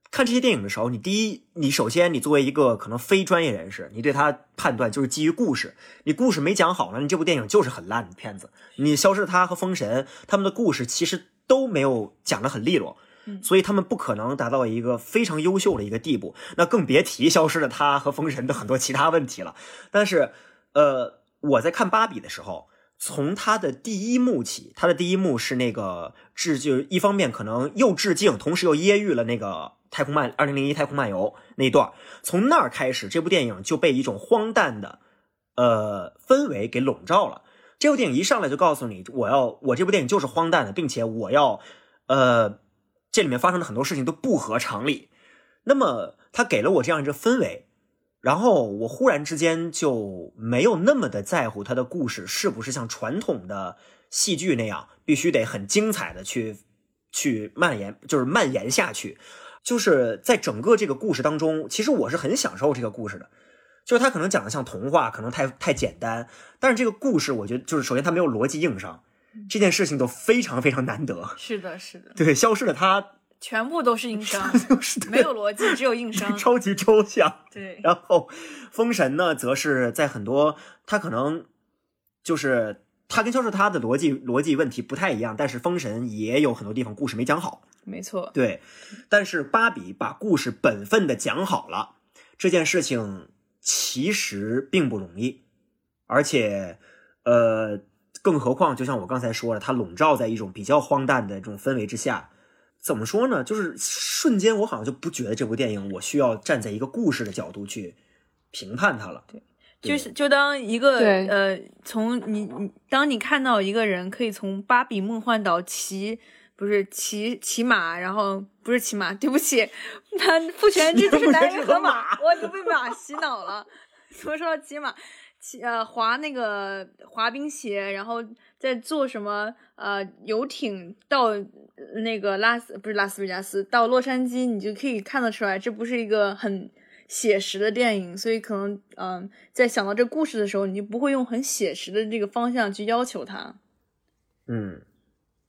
看这些电影的时候，你第一，你首先你作为一个可能非专业人士，你对他判断就是基于故事，你故事没讲好呢，你这部电影就是很烂的片子。你《消失的她》和《封神》他们的故事其实都没有讲得很利落，所以他们不可能达到一个非常优秀的一个地步。那更别提《消失的他》和《封神》的很多其他问题了。但是，呃，我在看《芭比》的时候，从他的第一幕起，他的第一幕是那个致，就一方面可能又致敬，同时又揶揄了那个太空漫二零零一太空漫游那一段。从那儿开始，这部电影就被一种荒诞的呃氛围给笼罩了。这部电影一上来就告诉你，我要我这部电影就是荒诞的，并且我要呃这里面发生的很多事情都不合常理。那么他给了我这样一个氛围，然后我忽然之间就没有那么的在乎他的故事是不是像传统的戏剧那样必须得很精彩的去去蔓延，就是蔓延下去。就是在整个这个故事当中，其实我是很享受这个故事的。就是他可能讲的像童话，可能太太简单，但是这个故事我觉得就是首先它没有逻辑硬伤，这件事情都非常非常难得。是的，是的，<laughs> 对，消失的他全部都是硬伤，没有逻辑，只有硬 <laughs> 伤。超级抽象。对，然后封神呢，则是在很多他可能就是他跟消失他的逻辑逻辑问题不太一样，但是封神也有很多地方故事没讲好。没错，对，但是芭比把故事本分的讲好了，这件事情其实并不容易，而且，呃，更何况就像我刚才说的，它笼罩在一种比较荒诞的这种氛围之下，怎么说呢？就是瞬间我好像就不觉得这部电影我需要站在一个故事的角度去评判它了。对，就是就当一个呃，从你你当你看到一个人可以从芭比梦幻岛骑不是骑骑马，然后不是骑马，对不起，他父权制就是男人和马，我都被马洗脑了。<laughs> 怎么说到骑马？骑呃滑那个滑冰鞋，然后再坐什么呃游艇到那个拉斯不是拉斯维加斯到洛杉矶，你就可以看得出来，这不是一个很写实的电影，所以可能嗯、在想到这故事的时候，你就不会用很写实的这个方向去要求它。嗯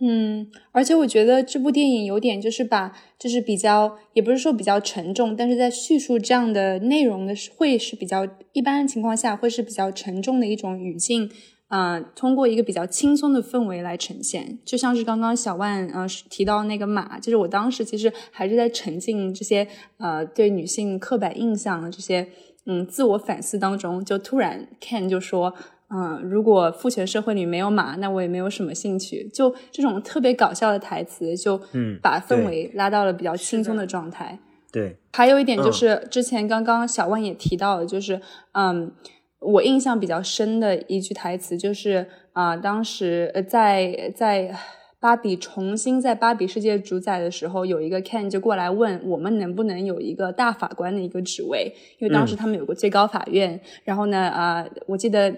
嗯，而且我觉得这部电影有点就是把，就是比较，也不是说比较沉重，但是在叙述这样的内容的时，会是比较一般情况下会是比较沉重的一种语境，啊、通过一个比较轻松的氛围来呈现，就像是刚刚小万呃提到那个马，就是我当时其实还是在沉浸这些呃对女性刻板印象的这些嗯自我反思当中，就突然 Ken 就说。嗯，如果父权社会里没有马，那我也没有什么兴趣。就这种特别搞笑的台词，就嗯把氛围拉到了比较轻松的的状态。对，还有一点就嗯是，之前刚刚小万也提到了，就是嗯，我印象比较深的一句台词就是啊、当时呃在在芭比重新在芭比世界主宰的时候，有一个 Ken 就过来问我们能不能有一个大法官的一个职位，因为当时嗯他们有个最高法院，然后呢啊、我记得。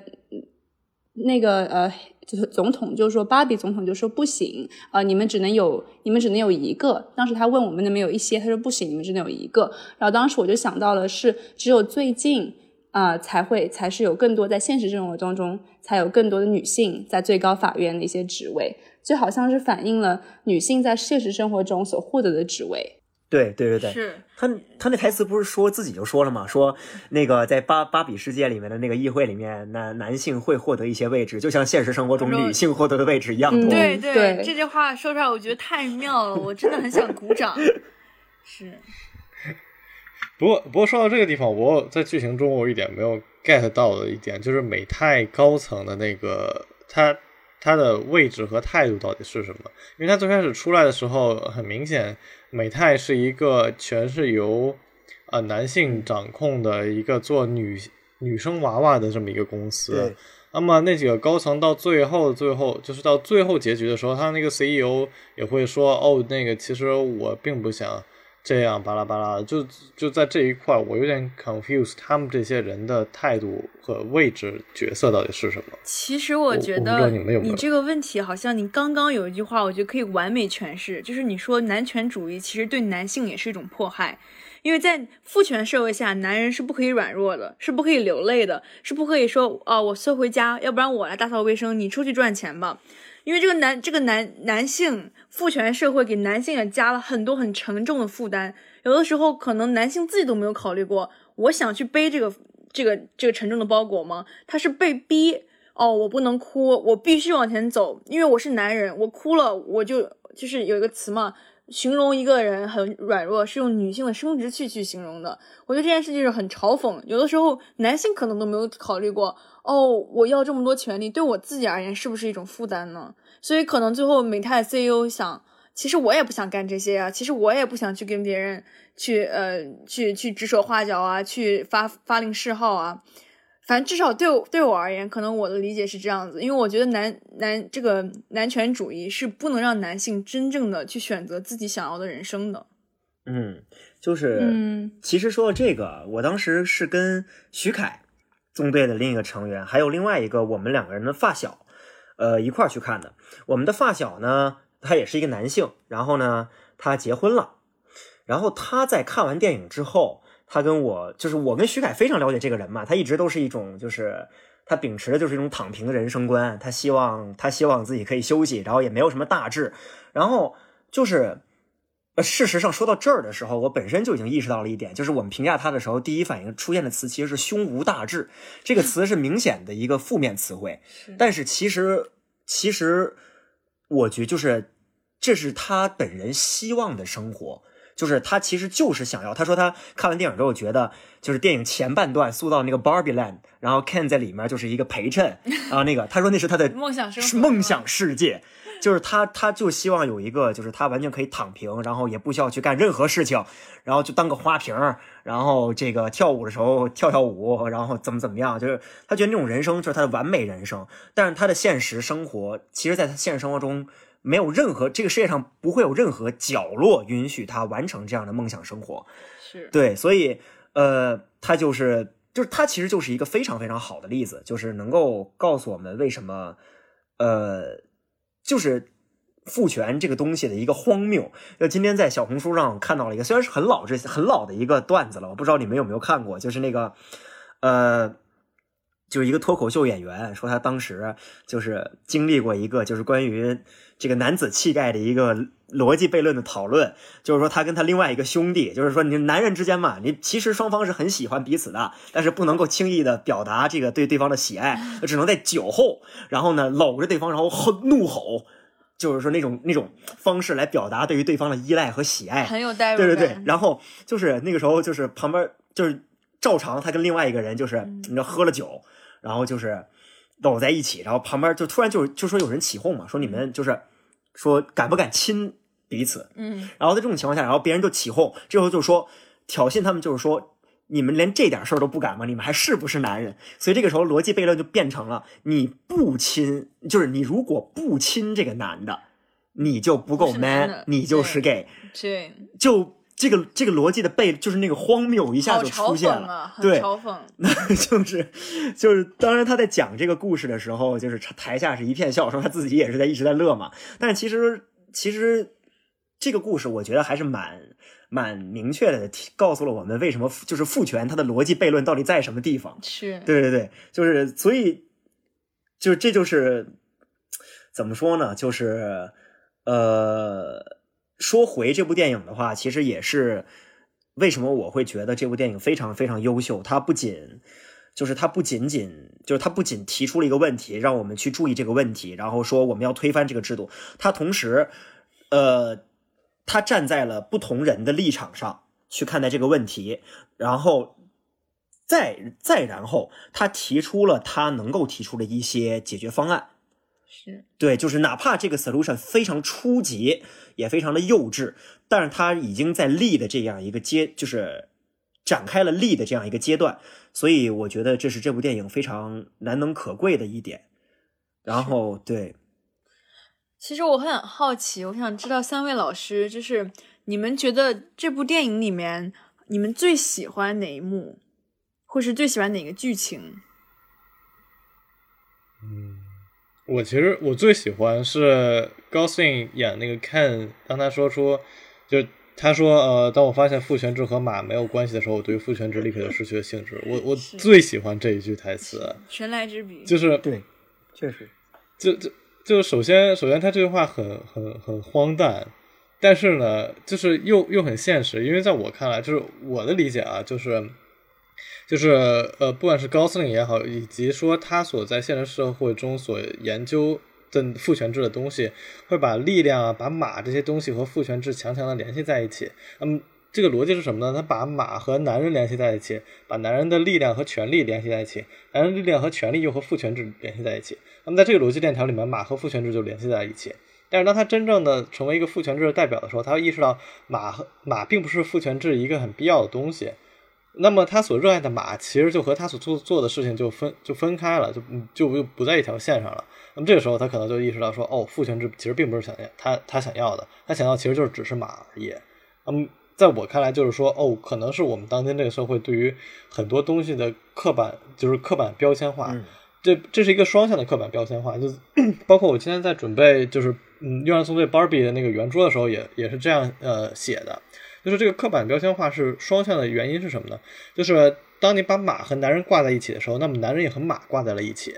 那个呃，就是总统就说，芭比总统就说不行，呃，你们只能有，你们只能有一个。当时他问我们能不能有一些，他说不行，你们只能有一个。然后当时我就想到了是，只有最近啊、才会才是有更多在现实生活当中才有更多的女性在最高法院的一些职位，就好像是反映了女性在现实生活中所获得的职位。对对对对，是他他那台词不是说自己就说了吗？说那个在芭芭比世界里面的那个议会里面，男男性会获得一些位置，就像现实生活中女性获得的位置一样嗯多。对对这句话说出来，我觉得太妙了，我真的很想鼓掌。<laughs> 是，不过，不过说到这个地方，我在剧情中我一点没有 get 到的一点，就是美泰高层的那个他他的位置和态度到底是什么？因为他最开始出来的时候，很明显，美泰是一个全是由呃男性掌控的一个做女女生娃娃的这么一个公司。那么那几个高层到最后，最后就是到最后结局的时候，他那个 CEO 也会说：“哦，那个其实我并不想这样，巴拉巴拉的。”就就在这一块，我有点 confused，他们这些人的态度和位置角色到底是什么？其实我觉得你这个问题，好像你刚刚有一句话，我觉得可以完美诠释，就是你说男权主义其实对男性也是一种迫害。因为在父权社会下，男人是不可以软弱的，是不可以流泪的，是不可以说啊、我缩回家，要不然我来打扫卫生，你出去赚钱吧。因为这个男这个男男性父权社会给男性也加了很多很沉重的负担，有的时候可能男性自己都没有考虑过，我想去背这个这个这个沉重的包裹吗？他是被逼哦，我不能哭，我必须往前走，因为我是男人，我哭了我就就是有一个词嘛，形容一个人很软弱，是用女性的生殖器去形容的。我觉得这件事就是很嘲讽。有的时候男性可能都没有考虑过，哦，我要这么多权利，对我自己而言是不是一种负担呢？所以可能最后美泰 CEO 想，其实我也不想干这些啊，其实我也不想去跟别人去呃去去指手画脚啊，去发发令示号啊。反正至少对我对我而言，可能我的理解是这样子，因为我觉得男男这个男权主义是不能让男性真正的去选择自己想要的人生的。嗯，就是，嗯，其实说到这个，我当时是跟徐凯纵队的另一个成员，还有另外一个我们两个人的发小，呃，一块儿去看的。我们的发小呢，他也是一个男性，然后呢，他结婚了，然后他在看完电影之后，他跟我就是我跟徐凯非常了解这个人嘛，他一直都是一种就是他秉持的就是一种躺平的人生观，他希望他希望自己可以休息，然后也没有什么大志，然后就是。呃，事实上说到这儿的时候，我本身就已经意识到了一点，就是我们评价他的时候，第一反应出现的词其实是“胸无大志”，这个词是明显的一个负面词汇。但是其实，其实我觉得就是这是他本人希望的生活，就是他其实就是想要。他说他看完电影之后觉得，就是电影前半段塑造那个 Barbie Land，然后 Ken 在里面就是一个陪衬 <laughs> 啊，那个他说那是他的梦想是梦想世界。就是他，他就希望有一个，就是他完全可以躺平，然后也不需要去干任何事情，然后就当个花瓶儿，然后这个跳舞的时候跳跳舞，然后怎么怎么样，就是他觉得那种人生就是他的完美人生。但是他的现实生活，其实在他现实生活中没有任何这个世界上不会有任何角落允许他完成这样的梦想生活。是对，所以呃，他就是就是他其实就是一个非常非常好的例子，就是能够告诉我们为什么呃。就是父权这个东西的一个荒谬。就今天在小红书上看到了一个，虽然是很老这很老的一个段子了，我不知道你们有没有看过，就是那个呃，就是一个脱口秀演员说他当时就是经历过一个就是关于这个男子气概的一个逻辑悖论的讨论，就是说他跟他另外一个兄弟，就是说你男人之间嘛，你其实双方是很喜欢彼此的，但是不能够轻易的表达这个对对方的喜爱，只能在酒后，然后呢搂着对方，然后吼怒吼。就是说那种那种方式来表达对于对方的依赖和喜爱，很有代入对感。对对，然后就是那个时候，就是旁边就是照常，他跟另外一个人就是你知道喝了酒，然后就是搂在一起，然后旁边就突然就就说有人起哄嘛，说你们就是说敢不敢亲彼此，嗯，然后在这种情况下，然后别人就起哄，这时候就说挑衅他们，就是说你们连这点事儿都不敢吗？你们还是不是男人？所以这个时候逻辑悖论就变成了你不亲，就是你如果不亲这个男的，你就不够 man，的你就是 gay。对，就这个这个逻辑的悖，就是那个荒谬一下就出现了。对嘲讽。<laughs> 就是就是，当然他在讲这个故事的时候，就是台下是一片笑声，他自己也是在一直在乐嘛。但是其实其实这个故事，我觉得还是蛮蛮明确的，告诉了我们为什么就是父权它的逻辑悖论到底在什么地方。是，对对对，就是所以，就是这就是怎么说呢？就是呃，说回这部电影的话，其实也是为什么我会觉得这部电影非常非常优秀。它不仅就是它不仅仅就是它不仅提出了一个问题，让我们去注意这个问题，然后说我们要推翻这个制度，它同时呃，他站在了不同人的立场上去看待这个问题，然后。再再然后，他提出了他能够提出的一些解决方案。是，对，就是哪怕这个 solution 非常初级，也非常的幼稚，但是它已经在立的这样一个阶，就是展开了立的这样一个阶段，所以我觉得这是这部电影非常难能可贵的一点。然后，对，其实我很好奇，我想知道三位老师，就是你们觉得这部电影里面，你们最喜欢哪一幕，或是最喜欢哪个剧情？我其实我最喜欢是高 o 演那个 Ken，当他说出，就他说呃，当我发现父权制和马没有关系的时候，我对于父权制立刻就失去了兴致。我我最喜欢这一句台词，神来之笔，就是对，确实，就就就首先首先他这句话很很很荒诞，但是呢，就是又又很现实，因为在我看来，就是我的理解啊，就是就是呃，不管是高司令也好，以及说他所在现实社会中所研究的父权制的东西，会把力量啊、把马这些东西和父权制强强的联系在一起。那么这个逻辑是什么呢？他把马和男人联系在一起，把男人的力量和权力联系在一起，男人力量和权力又和父权制联系在一起。那么在这个逻辑链条里面，马和父权制就联系在一起。但是当他真正的成为一个父权制的代表的时候，他会意识到马和马并不是父权制一个很必要的东西。那么他所热爱的马，其实就和他所做做的事情就分就分开了，就就就不在一条线上了。那么这个时候，他可能就意识到说，哦，父权制其实并不是想要他他想要的，他想要其实就是只是马而已。那么在我看来，就是说，哦，可能是我们当今这个社会对于很多东西的刻板，就是刻板标签化。这这是一个双向的刻板标签化，就包括我今天在准备就是嗯《月亮送对 Barbie》的那个圆桌的时候，也也是这样呃写的。就是这个刻板标签化是双向的原因是什么呢？就是当你把马和男人挂在一起的时候，那么男人也和马挂在了一起。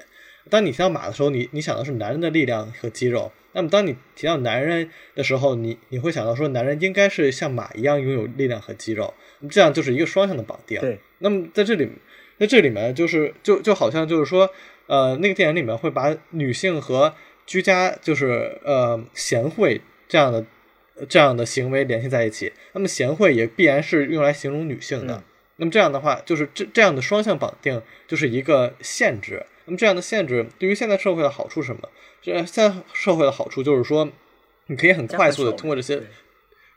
当你提到马的时候，你你想的是男人的力量和肌肉；那么当你提到男人的时候，你你会想到说男人应该是像马一样拥有力量和肌肉。这样就是一个双向的绑定。对。那么在这里，在这里面就是就就好像就是说，呃，那个电影里面会把女性和居家就是呃贤惠这样的。这样的行为联系在一起，那么贤惠也必然是用来形容女性的。那么这样的话，就是这这样的双向绑定就是一个限制。那么这样的限制对于现在社会的好处是什么？这现在社会的好处就是说，你可以很快速的通过这些，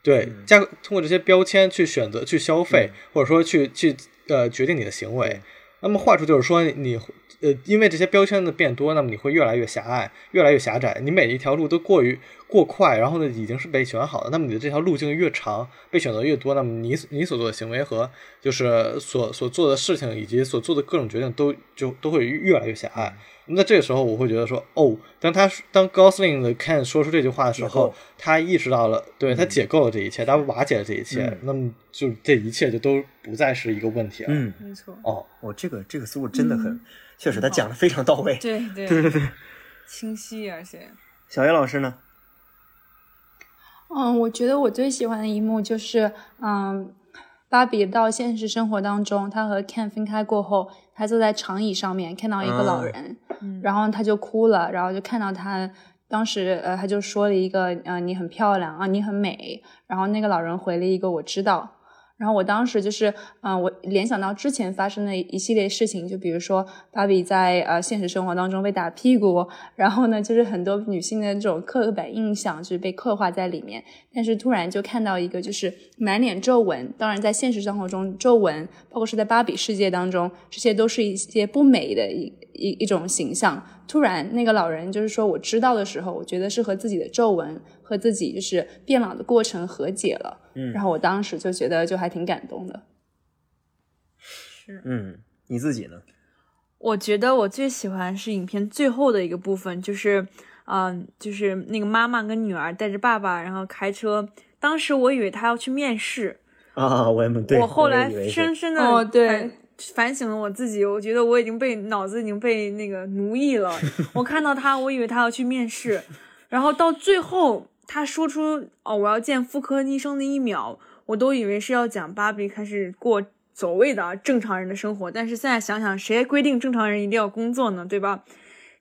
对加通过这些标签去选择去消费，或者说去去呃决定你的行为。那么坏处就是说你。呃，因为这些标签的变多，那么你会越来越狭隘，越来越狭窄。你每一条路都过于过快，然后呢，已经是被选好的，那么你的这条路径越长，被选择越多，那么你你所做的行为和就是所所做的事情以及所做的各种决定都就都会越来越狭隘。那这个时候，我会觉得说，哦，当他当高司令的 Ken 说出这句话的时候，他意识到了，对他解构了这一切，他瓦解了这一切，那么就这一切就都不再是一个问题了。嗯，没错。哦，我这个这个思路真的很。确实，他讲的非常到位。对 <laughs> 对对对，清晰而且。小叶老师呢？嗯，我觉得我最喜欢的一幕就是，嗯，芭比到现实生活当中，她和 Ken 分开过后，她坐在长椅上面看到一个老人，然后她就哭了，然后就看到他当时，呃，他就说了一个，呃，你很漂亮啊，你很美，然后那个老人回了一个，我知道。然后我当时就是，嗯，我联想到之前发生的一系列事情，就比如说芭比在呃现实生活当中被打屁股，然后呢，就是很多女性的这种刻板印象就是被刻画在里面。但是突然就看到一个就是满脸皱纹，当然在现实生活中皱纹，包括是在芭比世界当中，这些都是一些不美的一一一种形象。突然那个老人就是说我知道的时候，我觉得是和自己的皱纹。和自己就是变老的过程和解了，嗯，然后我当时就觉得就还挺感动的。是，嗯，你自己呢？我觉得我最喜欢是影片最后的一个部分，就是，嗯，就是那个妈妈跟女儿带着爸爸，然后开车。当时我以为他要去面试啊，我也对我后来深深的哦，对，反省了我自己，我觉得我已经被脑子已经被那个奴役了。<laughs> 我看到他，我以为他要去面试，然后到最后。他说出“哦，我要见妇科医生”的一秒，我都以为是要讲芭比开始过所谓的正常人的生活。但是现在想想，谁规定正常人一定要工作呢？对吧？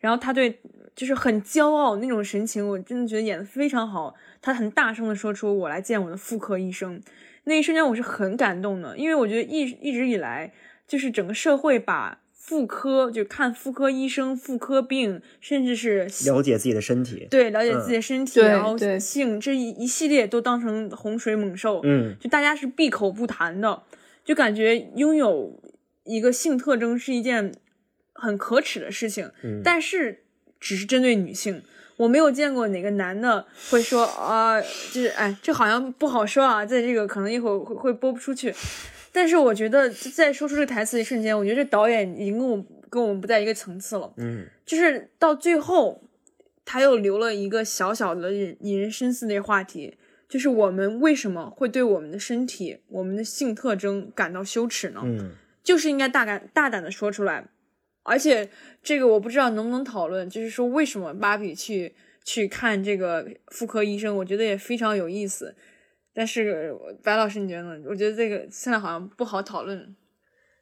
然后他对就是很骄傲那种神情，我真的觉得演的非常好。他很大声的说出“我来见我的妇科医生”，那一瞬间我是很感动的，因为我觉得一一直以来就是整个社会把。妇科就看妇科医生、妇科病，甚至是了解自己的身体，对，了解自己的身体，然后性这一一系列都当成洪水猛兽，嗯，就大家是闭口不谈的，就感觉拥有一个性特征是一件很可耻的事情，嗯，但是只是针对女性，我没有见过哪个男的会说啊，就是哎，这好像不好说啊，在这个可能一会儿会会播不出去。但是我觉得在说出这个台词的一瞬间，我觉得这导演已经跟我跟我们不在一个层次了。嗯，就是到最后，他又留了一个小小的引人深思的话题，就是我们为什么会对我们的身体、我们的性特征感到羞耻呢？嗯，就是应该大胆大胆的说出来。而且这个我不知道能不能讨论，就是说为什么芭比去去看这个妇科医生，我觉得也非常有意思。但是白老师，你觉得呢？我觉得这个现在好像不好讨论。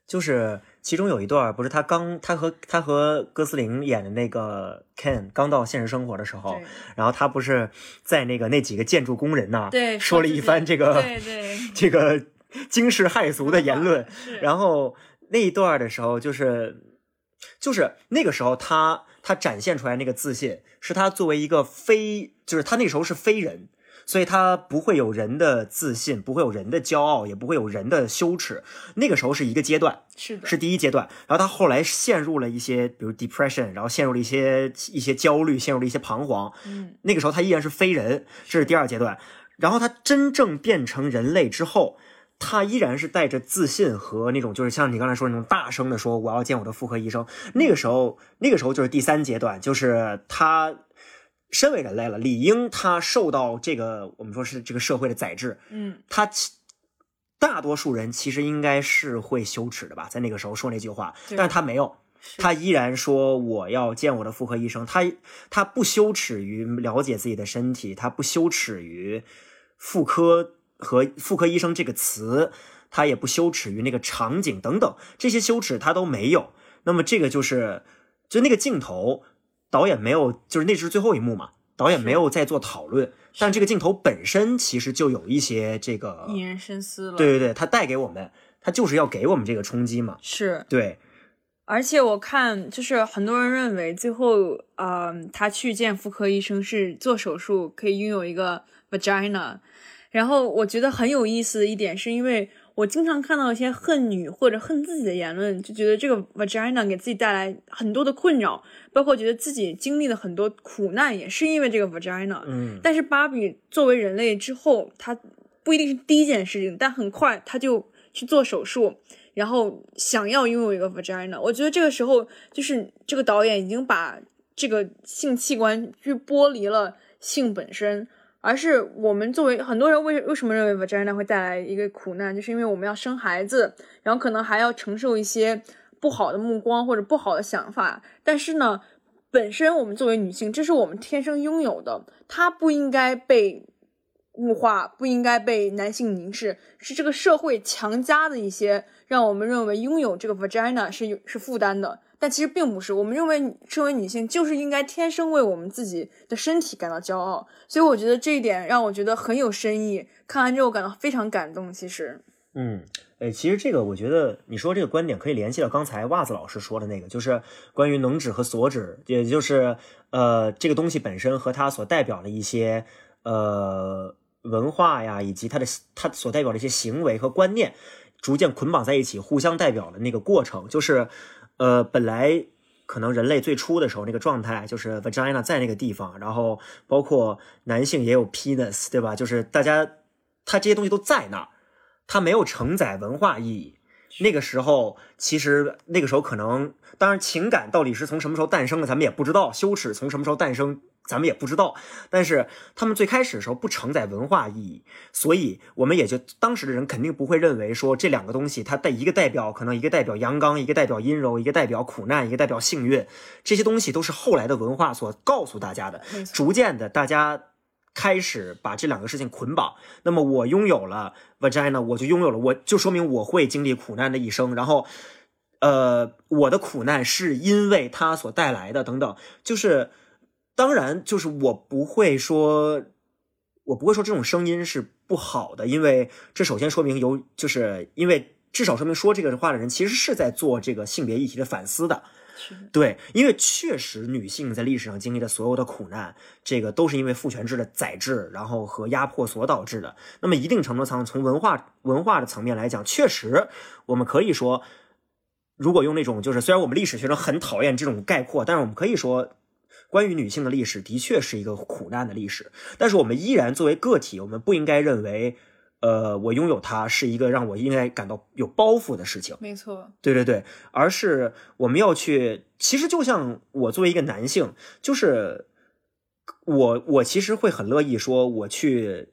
就是其中有一段，不是他刚他和他和哥斯林演的那个 Ken 刚到现实生活的时候，然后他不是在那个那几个建筑工人那对说了一番这个对对 <laughs> 这个惊世骇俗的言论，然后那一段的时候，就是就是那个时候他他展现出来那个自信，是他作为一个非就是他那时候是非人。所以他不会有人的自信，不会有人的骄傲，也不会有人的羞耻。那个时候是一个阶段，是的，是第一阶段。然后他后来陷入了一些，比如 depression，然后陷入了一些一些焦虑，陷入了一些彷徨。嗯，那个时候他依然是非人，这是第二阶段。然后他真正变成人类之后，他依然是带着自信和那种就是像你刚才说的那种大声的说我要见我的妇科医生。那个时候，那个时候就是第三阶段，就是他。身为人类了，理应他受到这个我们说是这个社会的宰制，嗯，他其大多数人其实应该是会羞耻的吧，在那个时候说那句话，但是他没有，他依然说我要见我的妇科医生，他他不羞耻于了解自己的身体，他不羞耻于妇科和妇科医生这个词，他也不羞耻于那个场景等等这些羞耻他都没有。那么这个就是就那个镜头。导演没有，就是那是最后一幕嘛。导演没有在做讨论，但这个镜头本身其实就有一些这个引人深思了。对对对，它带给我们，它就是要给我们这个冲击嘛。是对，而且我看就是很多人认为最后，呃，他去见妇科医生是做手术可以拥有一个 vagina，然后我觉得很有意思的一点是因为。我经常看到一些恨女或者恨自己的言论，就觉得这个 vagina 给自己带来很多的困扰，包括觉得自己经历了很多苦难，也是因为这个 vagina。嗯，但是芭比作为人类之后，她不一定是第一件事情，但很快她就去做手术，然后想要拥有一个 vagina。我觉得这个时候就是这个导演已经把这个性器官去剥离了性本身。而是我们作为很多人为为什么认为 vagina 会带来一个苦难，就是因为我们要生孩子，然后可能还要承受一些不好的目光或者不好的想法。但是呢，本身我们作为女性，这是我们天生拥有的，它不应该被物化，不应该被男性凝视，是这个社会强加的一些让我们认为拥有这个 vagina 是是负担的。但其实并不是，我们认为身为女性就是应该天生为我们自己的身体感到骄傲，所以我觉得这一点让我觉得很有深意。看完之后感到非常感动。其实，嗯，哎，其实这个我觉得你说这个观点可以联系到刚才袜子老师说的那个，就是关于能指和所指，也就是呃这个东西本身和它所代表的一些呃文化呀，以及它的它所代表的一些行为和观念，逐渐捆绑在一起，互相代表的那个过程，就是。呃，本来可能人类最初的时候那个状态就是 vagina 在那个地方，然后包括男性也有 penis，对吧？就是大家他这些东西都在那儿，它没有承载文化意义。那个时候其实那个时候可能，当然情感到底是从什么时候诞生的，咱们也不知道；羞耻从什么时候诞生。咱们也不知道，但是他们最开始的时候不承载文化意义，所以我们也就当时的人肯定不会认为说这两个东西它带一个代表，可能一个代表阳刚，一个代表阴柔，一个代表苦难，一个代表幸运，这些东西都是后来的文化所告诉大家的。逐渐的，大家开始把这两个事情捆绑。那么我拥有了 vagina，我就拥有了，我就说明我会经历苦难的一生。然后，呃，我的苦难是因为它所带来的，等等，就是。当然，就是我不会说，我不会说这种声音是不好的，因为这首先说明有，就是因为至少说明说这个话的人其实是在做这个性别议题的反思的。对，因为确实女性在历史上经历的所有的苦难，这个都是因为父权制的宰制，然后和压迫所导致的。那么一定程度上，从文化文化的层面来讲，确实我们可以说，如果用那种就是虽然我们历史学生很讨厌这种概括，但是我们可以说。关于女性的历史的确是一个苦难的历史，但是我们依然作为个体，我们不应该认为，呃，我拥有它是一个让我应该感到有包袱的事情。没错，对对对，而是我们要去，其实就像我作为一个男性，就是我我其实会很乐意说，我去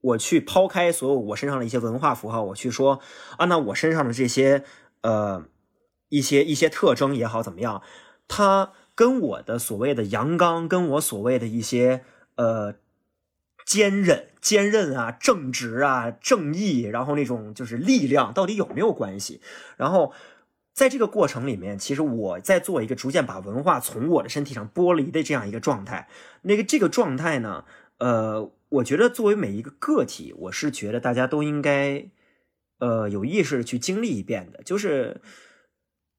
我去抛开所有我身上的一些文化符号，我去说啊，那我身上的这些呃一些一些特征也好怎么样，它。跟我的所谓的阳刚，跟我所谓的一些呃坚韧、坚韧啊、正直啊、正义，然后那种就是力量，到底有没有关系？然后在这个过程里面，其实我在做一个逐渐把文化从我的身体上剥离的这样一个状态。那个这个状态呢，呃，我觉得作为每一个个体，我是觉得大家都应该，呃，有意识的去经历一遍的。就是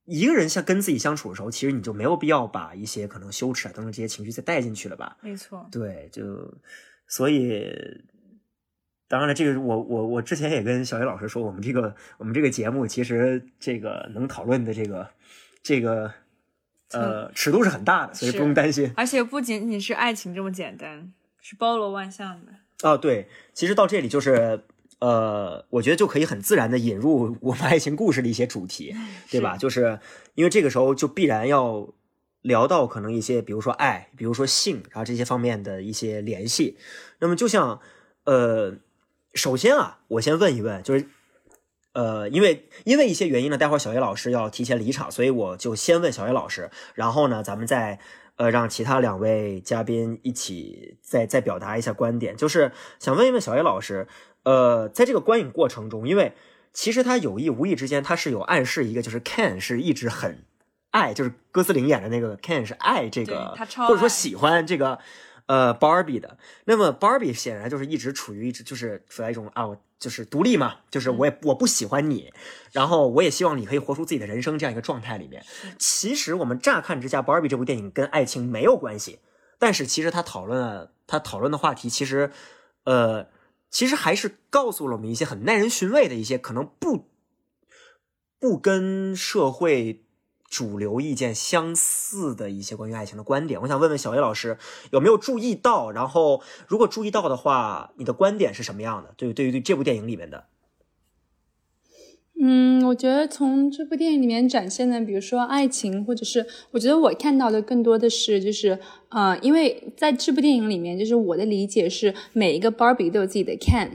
一个人像跟自己相处的时候，其实你就没有必要把一些可能羞耻啊等等这些情绪再带进去了吧？没错，对，就所以，当然了，这个我我我之前也跟小叶老师说，我们这个我们这个节目其实这个能讨论的这个这个呃尺度是很大的，所以不用担心。而且不仅仅是爱情这么简单，是包罗万象的。哦，对，其实到这里就是。呃，我觉得就可以很自然的引入我们爱情故事的一些主题，对吧？就是因为这个时候就必然要聊到可能一些，比如说爱，比如说性，然后这些方面的一些联系。那么就像呃，首先啊，我先问一问，就是呃，因为因为一些原因呢，待会儿小叶老师要提前离场，所以我就先问小叶老师，然后呢，咱们再呃让其他两位嘉宾一起再再表达一下观点，就是想问一问小叶老师，呃，在这个观影过程中，因为其实他有意无意之间，他是有暗示一个，就是 Ken 是一直很爱，就是哥斯林演的那个 Ken 是爱这个或者说喜欢这个呃 Barbie 的。那么 Barbie 显然就是一直处于一直就是处在一种啊，我就是独立嘛，就是我也我不喜欢你，然后我也希望你可以活出自己的人生这样一个状态里面。其实我们乍看之下，Barbie 这部电影跟爱情没有关系，但是其实他讨论了他讨论的话题，其实呃。其实还是告诉了我们一些很耐人寻味的一些可能不不跟社会主流意见相似的一些关于爱情的观点。我想问问小叶老师有没有注意到？然后如果注意到的话，你的观点是什么样的？对对于这部电影里面的，嗯，我觉得从这部电影里面展现的，比如说爱情，或者是我觉得我看到的更多的是，就是呃，因为在这部电影里面，就是我的理解是每一个芭比都有自己的 Ken，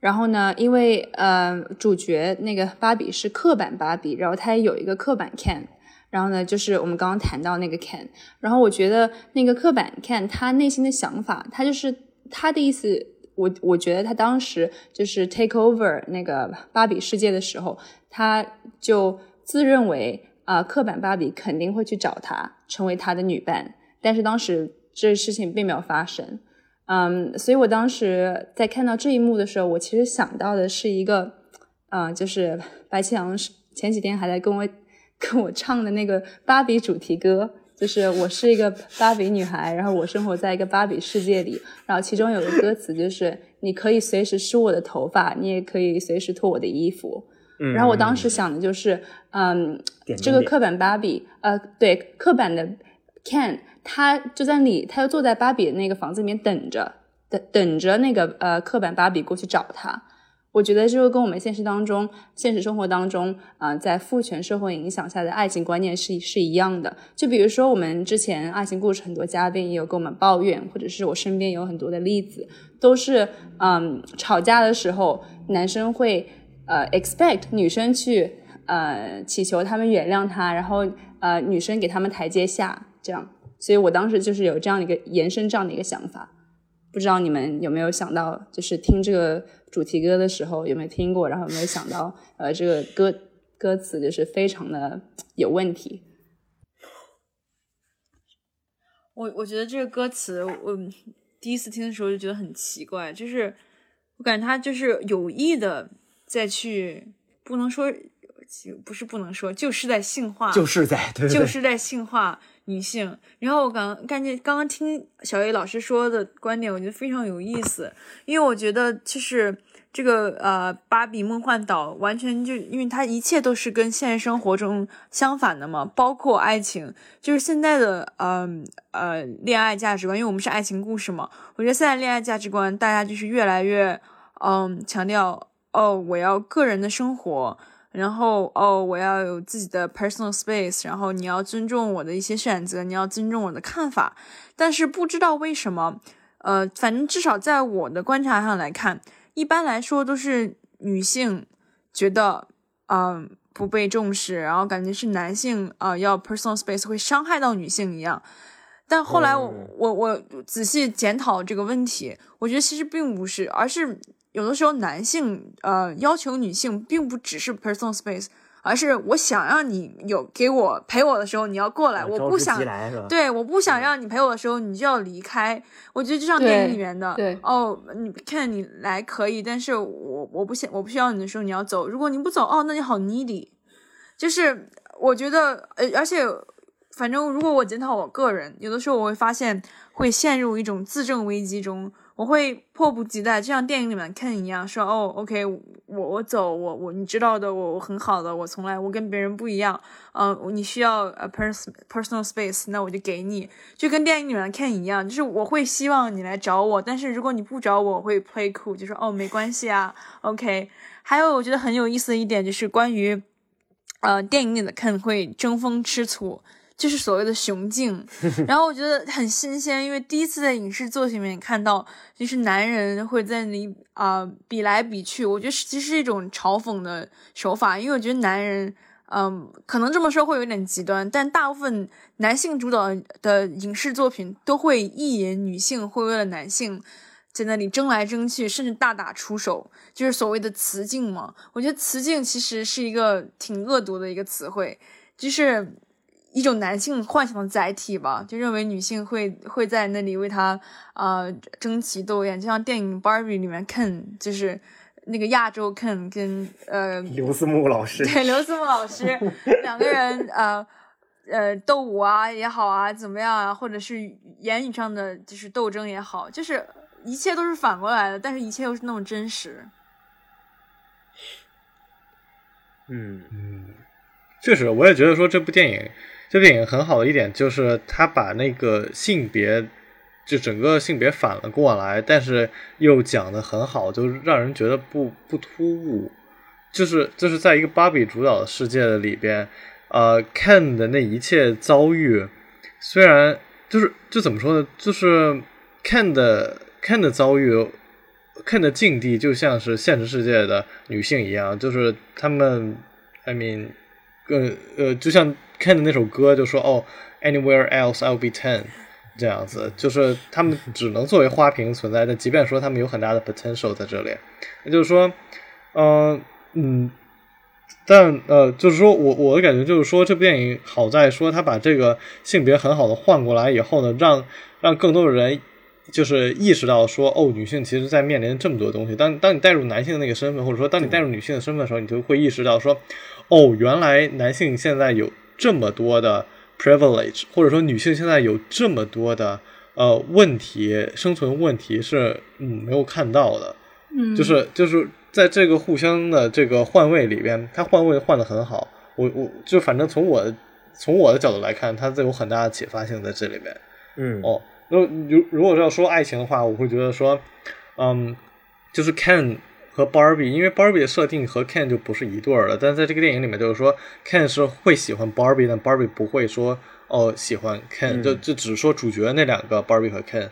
然后呢，因为呃主角那个芭比是刻板芭比，然后她也有一个刻板 Ken，然后呢，就是我们刚刚谈到那个 Ken，然后我觉得那个刻板 Ken 他内心的想法，他就是他的意思。我我觉得他当时就是 take over 那个芭比世界的时候，他就自认为啊、刻板芭比肯定会去找他，成为他的女伴。但是当时这事情并没有发生，嗯，所以我当时在看到这一幕的时候，我其实想到的是一个，嗯、就是白启阳前几天还在跟我跟我唱的那个芭比主题歌。就是我是一个芭比女孩，然后我生活在一个芭比世界里，然后其中有个歌词就是你可以随时梳我的头发，你也可以随时脱我的衣服。嗯，然后我当时想的就是，嗯，这个刻板芭比，呃，对，刻板的 Ken，他就在里，他就坐在芭比的那个房子里面等着，等等着那个呃刻板芭比过去找他。我觉得这个跟我们现实当中、现实生活当中，啊、在父权社会影响下的爱情观念是是一样的。就比如说我们之前爱情故事，很多嘉宾也有跟我们抱怨，或者是我身边有很多的例子，都是嗯吵架的时候，男生会呃 expect 女生去呃祈求他们原谅他，然后呃女生给他们台阶下，这样。所以我当时就是有这样的一个延伸这样的一个想法。不知道你们有没有想到，就是听这个主题歌的时候有没有听过，然后有没有想到，呃，这个歌歌词就是非常的有问题。我我觉得这个歌词，我第一次听的时候就觉得很奇怪，就是我感觉他就是有意的再去，不能说不是不能说，就是在性化，就是在对对对就是在性化女性。然后我刚感觉刚刚听小叶老师说的观点，我觉得非常有意思，因为我觉得就是这个呃芭比梦幻岛完全就因为它一切都是跟现实生活中相反的嘛，包括爱情，就是现在的嗯呃恋爱价值观，因为我们是爱情故事嘛，我觉得现在恋爱价值观大家就是越来越嗯强调哦我要个人的生活。然后哦，我要有自己的 personal space，然后你要尊重我的一些选择，你要尊重我的看法。但是不知道为什么，呃，反正至少在我的观察上来看，一般来说都是女性觉得嗯、不被重视，然后感觉是男性啊、要 personal space 会伤害到女性一样。但后来我、嗯我我仔细检讨这个问题，我觉得其实并不是，而是有的时候男性呃要求女性并不只是 personal space，而是我想让你有给我陪我的时候你要过来，我不想？对，我不想让你陪我的时候，你就要离开。我觉得就像电影里面的，对哦，你看你来可以，但是我我不想我不需要你的时候你要走。如果你不走，哦，那你好 needy。就是我觉得，呃，而且反正如果我检讨我个人，有的时候我会发现会陷入一种自证危机中，我会迫不及待，就像电影里面 Ken 一样，说哦，OK，我我走，我我你知道的，我我很好的，我从来我跟别人不一样，嗯、你需要呃 pers personal space，那我就给你，就跟电影里面的 Ken 一样，就是我会希望你来找我，但是如果你不找我，我会 play cool，就说哦没关系啊，OK。还有我觉得很有意思的一点就是关于，呃，电影里的 Ken 会争风吃醋。就是所谓的雄竞，<laughs> 然后我觉得很新鲜，因为第一次在影视作品里面看到，就是男人会在那里啊、比来比去，我觉得其实是一种嘲讽的手法，因为我觉得男人，嗯，可能这么说会有点极端，但大部分男性主导的影视作品都会意淫女性会为了男性在那里争来争去，甚至大打出手，就是所谓的雌竞嘛。我觉得雌竞其实是一个挺恶毒的一个词汇，就是一种男性幻想的载体吧，就认为女性会会在那里为他啊、呃争奇斗艳，就像电影《Barbie》里面 Ken 就是那个亚洲 Ken 跟呃 <laughs> 刘思慕老师，对刘思慕老师 <laughs> 两个人呃呃斗舞啊也好啊怎么样啊，或者是言语上的就是斗争也好，就是一切都是反过来的，但是一切又是那么真实。嗯嗯确实，我也觉得说这部电影，这部电影很好的一点就是他把那个性别，就整个性别反了过来，但是又讲的很好，就让人觉得不不突兀。就是就是在一个芭比主导的世界里边，呃，Ken 的那一切遭遇，虽然就是就怎么说呢，就是 Ken 的 Ken 的遭遇，Ken 的境地就像是现实世界的女性一样，就是他们，I mean。呃呃，就像 Ken 的那首歌就说哦，Anywhere else I'll be ten，这样子，就是他们只能作为花瓶存在，但即便说他们有很大的 potential 在这里，也就是说，嗯、嗯，但呃，就是说我我的感觉就是说，这部电影好在说他把这个性别很好的换过来以后呢，让让更多的人就是意识到说，哦，女性其实在面临这么多东西。当当你带入男性的那个身份，或者说当你带入女性的身份的时候，你就会意识到说，哦，原来男性现在有这么多的 privilege，或者说女性现在有这么多的呃问题，生存问题是嗯没有看到的。嗯，就是就是在这个互相的这个换位里边，他换位换的很好。我我就反正从我从我的角度来看，它有很大的启发性在这里面。嗯哦，那如如果要说爱情的话，我会觉得说，嗯，就是 Ken 和 Barbie，因为 Barbie 的设定和 Ken 就不是一对儿了。但在这个电影里面，就是说 Ken 是会喜欢 Barbie，但 Barbie 不会说哦喜欢 Ken，、嗯就就只说主角那两个 Barbie 和 Ken。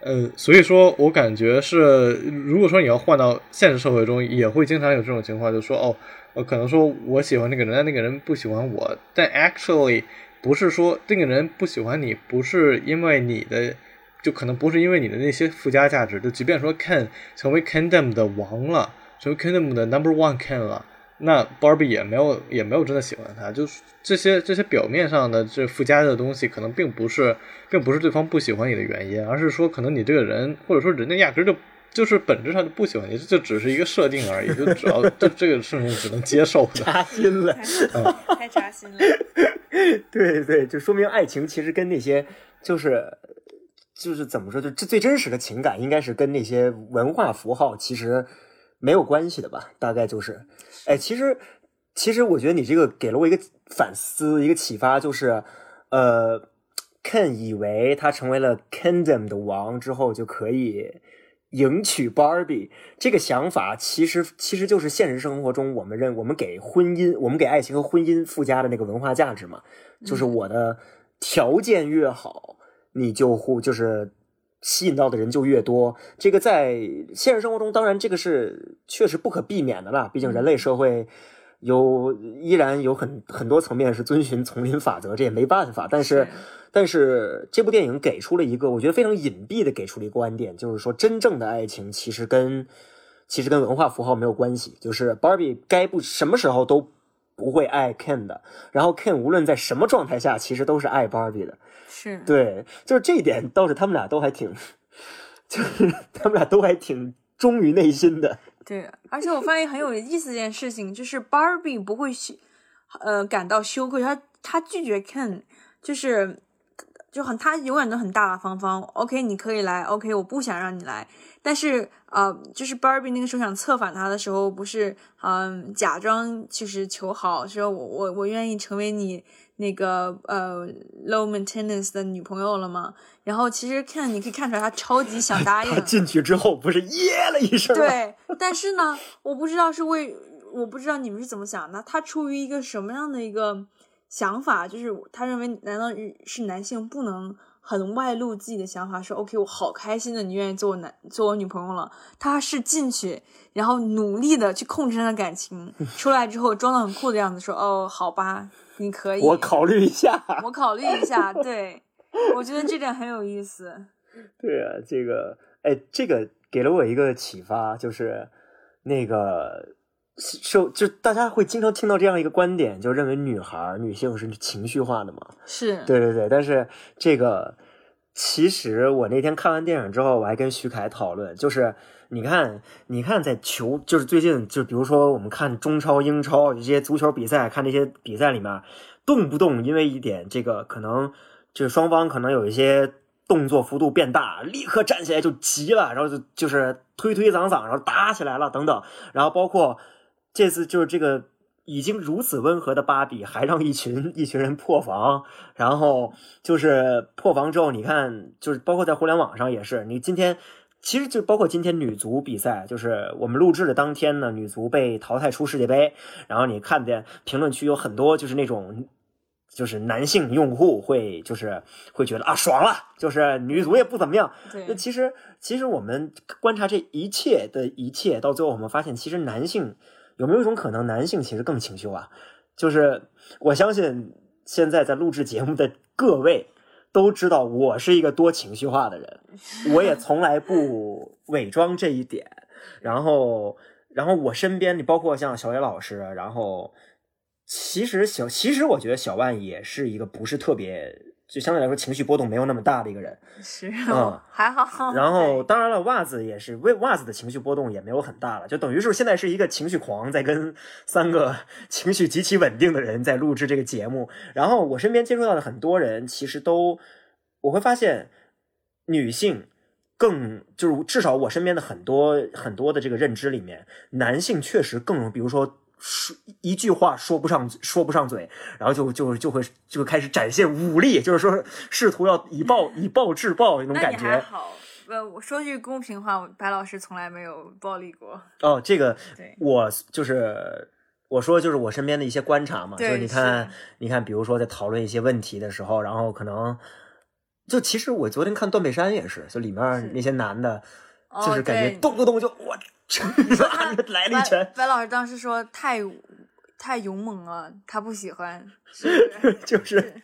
呃，所以说我感觉是，如果说你要换到现实社会中，也会经常有这种情况，就说哦，呃，可能说我喜欢那个人，但那个人不喜欢我，但 actually 不是说那个人不喜欢你，不是因为你的，就可能不是因为你的那些附加价值，就即便说 Ken 成为 Kingdom 的王了，成为 Kingdom 的 Number One Ken 了，那 Barbie 也没有也没有真的喜欢他，就是这些这些表面上的这附加的东西，可能并不是并不是对方不喜欢你的原因，而是说可能你这个人或者说人家压根儿就就是本质上就不喜欢你，这只是一个设定而已，就只要就这个事情只能接受的。扎心了。太扎心了。<laughs> 对对，就说明爱情其实跟那些就是就是怎么说，就这最真实的情感，应该是跟那些文化符号其实没有关系的吧？大概就是，哎，其实其实我觉得你这个给了我一个反思，一个启发，就是呃，Ken 以为他成为了 Kingdom 的王之后就可以。迎娶 Barbie 这个想法，其实其实就是现实生活中我们认我们给婚姻、我们给爱情和婚姻附加的那个文化价值嘛，就是我的条件越好，你就会就是吸引到的人就越多。这个在现实生活中，当然这个是确实不可避免的啦，毕竟人类社会。有依然有很很多层面是遵循丛林法则，这也没办法。但是，是但是这部电影给出了一个我觉得非常隐蔽的给出了一个观点，就是说真正的爱情其实跟其实跟文化符号没有关系，就是 Barbie 该不什么时候都不会爱 Ken 的，然后 Ken 无论在什么状态下，其实都是爱 Barbie 的。是，对，就是这一点倒是他们俩都还挺，就是 <laughs> 他们俩都还挺忠于内心的。对，而且我发现很有意思一件事情，就是 Barbie 不会羞，呃，感到羞愧，他他拒绝 Ken，就是就很他永远都很大大方方。OK，你可以来，OK，我不想让你来。但是呃，就是 Barbie 那个时候想策反他的时候，不是嗯、假装就是求好，说我我我愿意成为你那个呃 low maintenance 的女朋友了吗？然后其实 Ken 你可以看出来他超级想答应他，进去之后不是耶了一声吗？对，但是呢，我不知道是为，我不知道你们是怎么想的。他出于一个什么样的一个想法，就是他认为，难道是男性不能很外露自己的想法，说 OK，我好开心的，你愿意做我男做我女朋友了？他是进去，然后努力的去控制他的感情，<laughs> 出来之后装的很酷的样子，说哦，好吧，你可以，我考虑一下。我考虑一下，对。我觉得这点很有意思。<laughs> 对啊，这个，哎，这个给了我一个启发，就是那个，受就大家会经常听到这样一个观点，就认为女孩、女性是情绪化的嘛。是，对对对，但是这个其实我那天看完电影之后，我还跟徐凯讨论，就是你看，你看在球，就是最近就比如说我们看中超、英超这些足球比赛，看这些比赛里面，动不动因为一点这个可能就是双方可能有一些动作幅度变大，立刻站起来就急了，然后就就是推推搡搡，然后打起来了等等，然后包括这次就是这个。已经如此温和的芭比，还让一群一群人破防，然后就是破防之后，你看，就是包括在互联网上也是，你今天其实就包括今天女足比赛，就是我们录制的当天呢，女足被淘汰出世界杯，然后你看见评论区有很多就是那种。就是男性用户会就是会觉得啊爽了，就是女足也不怎么样。那，其实其实我们观察这一切的一切，到最后我们发现，其实男性有没有一种可能，男性其实更情绪化？就是我相信现在在录制节目的各位都知道，我是一个多情绪化的人，我也从来不 <laughs> 伪装这一点。然后，然后我身边，你包括像小野老师，然后其实小，其实我觉得小万也是一个不是特别，就相对来说情绪波动没有那么大的一个人。<laughs> 是，嗯还好。然 <laughs> 后，当然了，袜子也是，为袜子的情绪波动也没有很大了，就等于是现在是一个情绪狂在跟 <laughs> 三个情绪极其稳定的人在录制这个节目。然后我身边接触到的很多人，其实都我会发现，女性更就是至少我身边的很多很多的这个认知里面，男性确实更容易，比如说。说一句话说不上说不上嘴，然后就就就会就会开始展现武力，就是说试图要以暴以暴制暴那种感觉。还好，呃，我说句公平话，白老师从来没有暴力过。哦，这个 <laughs> 对我就是我说就是我身边的一些观察嘛，就是你看你看，比如说在讨论一些问题的时候，然后可能就其实我昨天看《断背山》也是，就里面那些男的，哦就是感觉对动不动就我 <laughs> <laughs> 来了一拳白，老师当时说太太勇猛了，他不喜欢，<laughs> 就是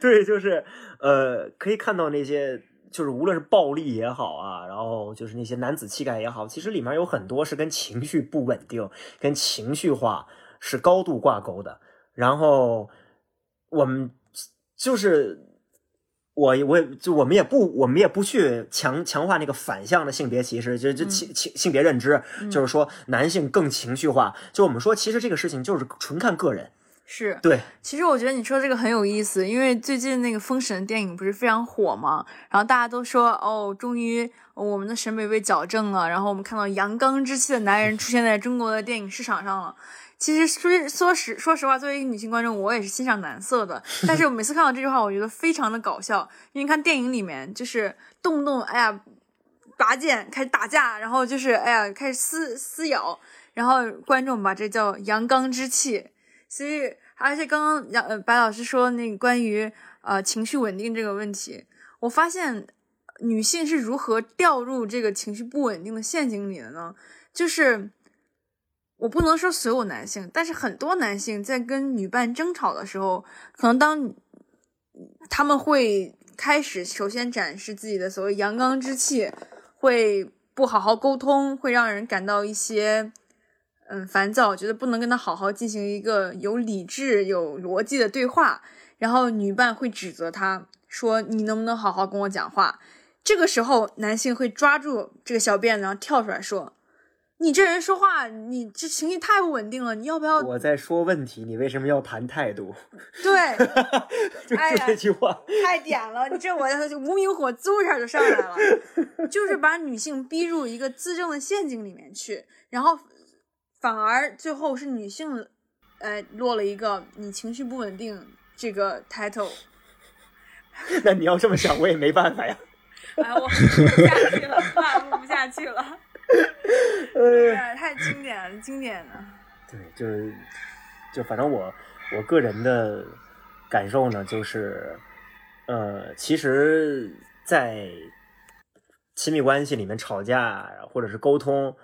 对，就是呃，可以看到那些。就是无论是暴力也好啊，然后就是那些男子气概也好，其实里面有很多是跟情绪不稳定、跟情绪化是高度挂钩的。然后我们就是我我也就我们也不我们也不去强强化那个反向的性别歧视，就就性性性别认知，就是说男性更情绪化。就我们说，其实这个事情就是纯看个人。是。对，其实我觉得你说这个很有意思，因为最近那个《封神》电影不是非常火嘛，然后大家都说哦，终于我们的审美被矫正了，然后我们看到阳刚之气的男人出现在中国的电影市场上了。其实说说实说实话，作为一个女性观众，我也是欣赏男色的。<laughs> 但是我每次看到这句话，我觉得非常的搞笑，因为看电影里面就是动不动哎呀拔剑开始打架，然后就是哎呀开始撕撕咬，然后观众把这叫阳刚之气。所以，而且刚刚杨呃白老师说那个关于呃情绪稳定这个问题，我发现女性是如何掉入这个情绪不稳定的陷阱里的呢？就是我不能说所有男性，但是很多男性在跟女伴争吵的时候，可能当他们会开始首先展示自己的所谓阳刚之气，会不好好沟通，会让人感到一些嗯烦躁，觉得不能跟他好好进行一个有理智、有逻辑的对话，然后女伴会指责他说：“你能不能好好跟我讲话？”这个时候，男性会抓住这个小辫子，然后跳出来说：“你这人说话，你这情绪太不稳定了，你要不要我在说问题，你为什么要谈态度？<laughs> 对？”就这句话，太点了，你这我无名火滋一下就上来了，<laughs> 就是把女性逼入一个自证的陷阱里面去，然后反而最后是女性，呃，落了一个你情绪不稳定这个 title，<laughs> 那你要这么想，我也没办法呀。哎，我录不下去了，话录不下去了，<laughs> 哎。太经典了，经典的，对，就是，就反正我我个人的感受呢，就是，呃，其实，在亲密关系里面吵架或者是沟通，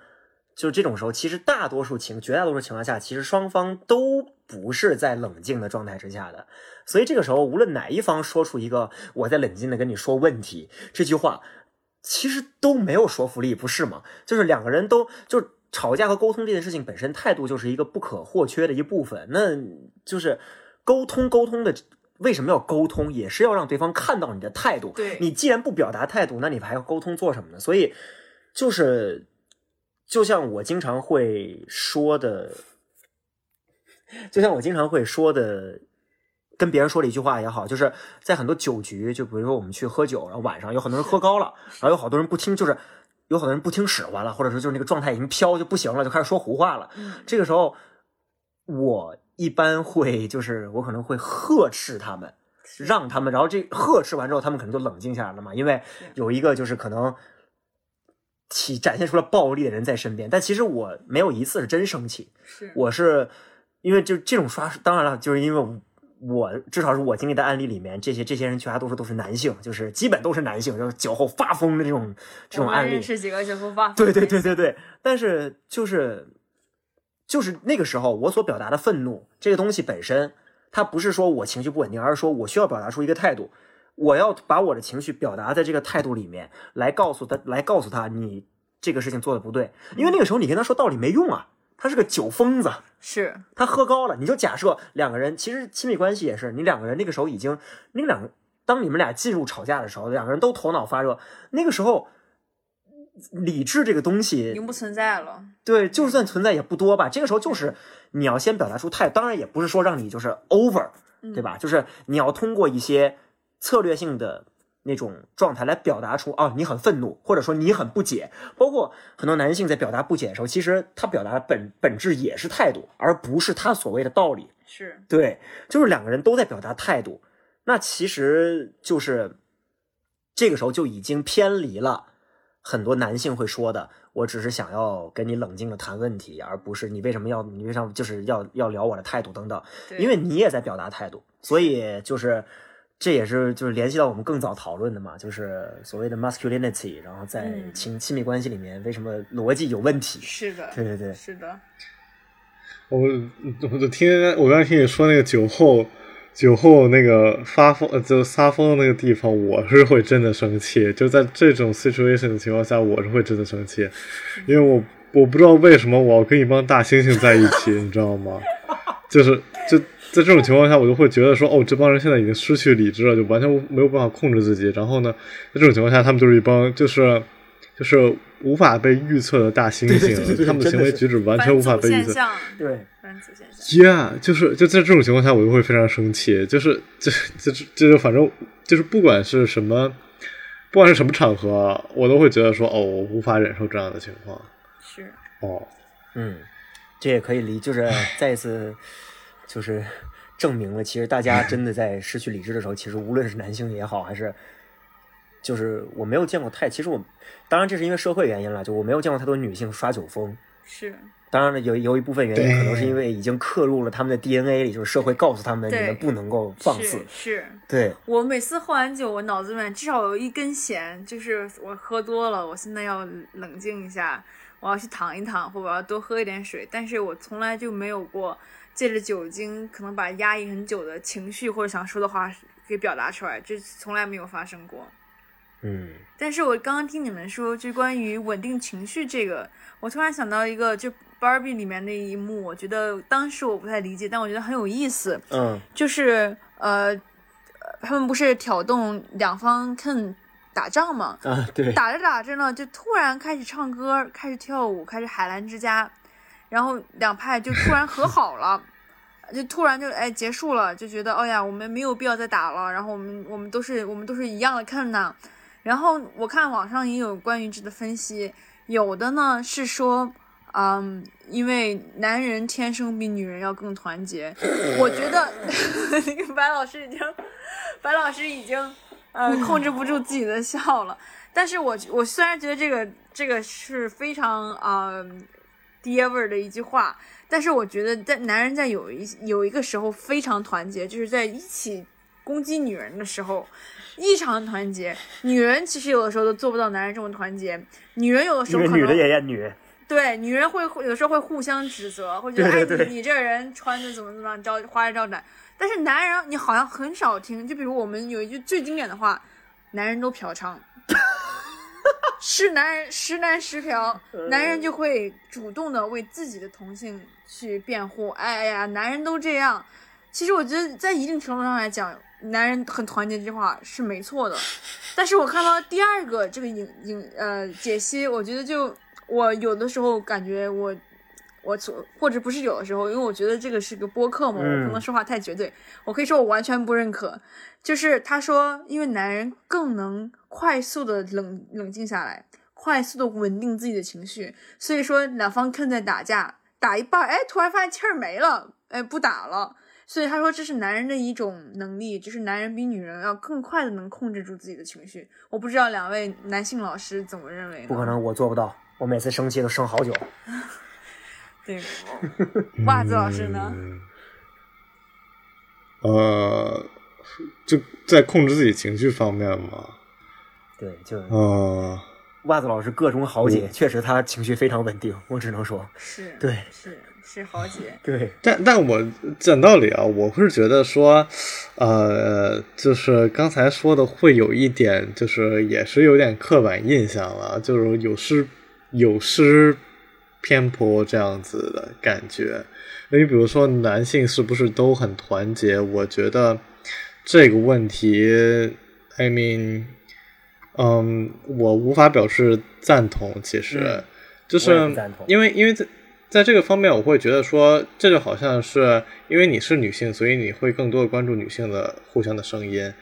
就这种时候，其实大多数情绝大多数情况下，其实双方都不是在冷静的状态之下的，所以这个时候，无论哪一方说出一个“我在冷静的跟你说问题”这句话，其实都没有说服力，不是吗？就是两个人都就是吵架和沟通这件事情本身，态度就是一个不可或缺的一部分。那就是沟通沟通的，为什么要沟通？也是要让对方看到你的态度。对你既然不表达态度，那你还要沟通做什么呢？所以就是，就像我经常会说的，就像我经常会说的。跟别人说了一句话也好，就是在很多酒局，就比如说我们去喝酒，然后晚上有很多人喝高了，然后有好多人不听，就是有好多人不听使唤了，或者说就是那个状态已经飘就不行了，就开始说胡话了。嗯。这个时候，我一般会就是我可能会呵斥他们，让他们，然后这呵斥完之后，他们可能就冷静下来了嘛，因为有一个就是可能体展现出了暴力的人在身边，但其实我没有一次是真生气，是。我是因为就这种刷，当然了，就是因为我我至少是我经历的案例里面，这些这些人绝大多数都是男性，就是基本都是男性，就是酒后发疯的这种这种案例认。识几个酒后发对对对对对，但是就是就是那个时候我所表达的愤怒这个东西本身，它不是说我情绪不稳定，而是说我需要表达出一个态度，我要把我的情绪表达在这个态度里面，来告诉他，来告诉他你这个事情做的不对，因为那个时候你跟他说道理没用啊，他是个酒疯子。是他喝高了，你就假设两个人，其实亲密关系也是，你两个人那个时候已经，那两个当你们俩进入吵架的时候，两个人都头脑发热，那个时候理智这个东西已西，经不存在了，对，就算存在也不多吧。这个时候就是你要先表达出态，当然也不是说让你就是 over，对吧？就是你要通过一些策略性的那种状态来表达出啊，你很愤怒，或者说你很不解。包括很多男性在表达不解的时候，其实他表达的本本质也是态度，而不是他所谓的道理。是对，就是两个人都在表达态度，那其实就是这个时候就已经偏离了很多男性会说的，我只是想要跟你冷静的谈问题，而不是你为什么要你为什么就是要要聊我的态度等等，因为你也在表达态度，所以就是。这也是就是联系到我们更早讨论的嘛，就是所谓的 masculinity，然后在嗯亲亲密关系里面为什么逻辑有问题？是的，对对对，是的，我我就听我刚才听你说那个酒后酒后那个发疯呃就撒疯的那个地方，我是会真的生气。就在这种 situation 的情况下，我是会真的生气，因为我我不知道为什么我要跟一帮大猩猩在一起，你知道吗？就是就在这种情况下，我就会觉得说，哦，这帮人现在已经失去理智了，就完全没有办法控制自己。然后呢，在这种情况下，他们就是一帮就是就是无法被预测的大猩对对对对猩，对他们的行为举止完全无法被预测。现象，对，反祖现象，Yeah，就是就在这种情况下，我就会非常生气。就是这这这这就反正就是不管是什么，不管是什么场合，我都会觉得说，哦，我无法忍受这样的情况。是哦，嗯，这也可以理，就是再一次，就是证明了，其实大家真的在失去理智的时候，其实无论是男性也好，还是就是我没有见过太，其实我当然这是因为社会原因了，就我没有见过太多女性耍酒疯。是，当然了，有有一部分原因可能是因为已经刻入了他们的 DNA 里，就是社会告诉他们你们不能够放肆是。是。对，我每次喝完酒，我脑子里面至少有一根弦，就是我喝多了，我现在要冷静一下，我要去躺一躺，或者我要多喝一点水，但是我从来就没有过借着酒精可能把压抑很久的情绪或者想说的话给表达出来，这从来没有发生过。嗯。但是我刚刚听你们说，就关于稳定情绪这个，我突然想到一个，就 Barbie 里面那一幕，我觉得当时我不太理解，但我觉得很有意思，嗯。就是呃，呃他们不是挑动两方 Ken 打仗嘛，啊，对，打着打着呢，就突然开始唱歌，开始跳舞，开始海澜之家，然后两派就突然和好了，<laughs> 就突然就哎结束了，就觉得哦呀，我们没有必要再打了，然后我们我们都是我们都是一样的看呢。然后我看网上也有关于这的分析，有的呢是说，嗯，因为男人天生比女人要更团结。我觉得 <laughs> 那个白老师已经，白老师已经呃控制不住自己的笑了。但是我我虽然觉得这个这个是非常啊、呃、爹味儿的一句话，但是我觉得在男人在有一有一个时候非常团结，就是在一起攻击女人的时候异常团结。女人其实有的时候都做不到男人这么团结，女人有的时候可能也厌女，对，女人会会有时候会互相指责，会觉得哎你你这人穿的怎么怎么样招花枝招展，但是男人你好像很少听，就比如我们有一句最经典的话，男人都嫖娼。<laughs> 是男人十男十嫖，男人就会主动的为自己的同性去辩护。哎呀，男人都这样。其实我觉得在一定程度上来讲，男人很团结这句话是没错的。<laughs> 但是我看到第二个这个影影呃解析，我觉得就我有的时候感觉我我所或者不是有的时候，因为我觉得这个是个播客嘛，我嗯不能说话太绝对。我可以说我完全不认可。就是他说，因为男人更能快速的冷冷静下来，快速的稳定自己的情绪，所以说两方看在打架，打一半儿，哎，突然发现气儿没了，哎，不打了。所以他说这是男人的一种能力，就是男人比女人要更快的能控制住自己的情绪。我不知道两位男性老师怎么认为？不可能，我做不到，我每次生气都生好久。对，袜子老师呢？呃，就在控制自己情绪方面嘛，对，就呃，袜子老师各种豪杰，确实他情绪非常稳定，我只能说，是，对是是豪杰。对，但但我讲道理啊，我是觉得说，呃，就是刚才说的会有一点，就是也是有点刻板印象了，就是有失有失偏颇这样子的感觉。因为比如说男性是不是都很团结？我觉得这个问题，I mean，嗯，我无法表示赞同。其实，嗯就是因为因为在在这个方面，我会觉得说，这就好像是因为你是女性，所以你会更多的关注女性的互相的声音。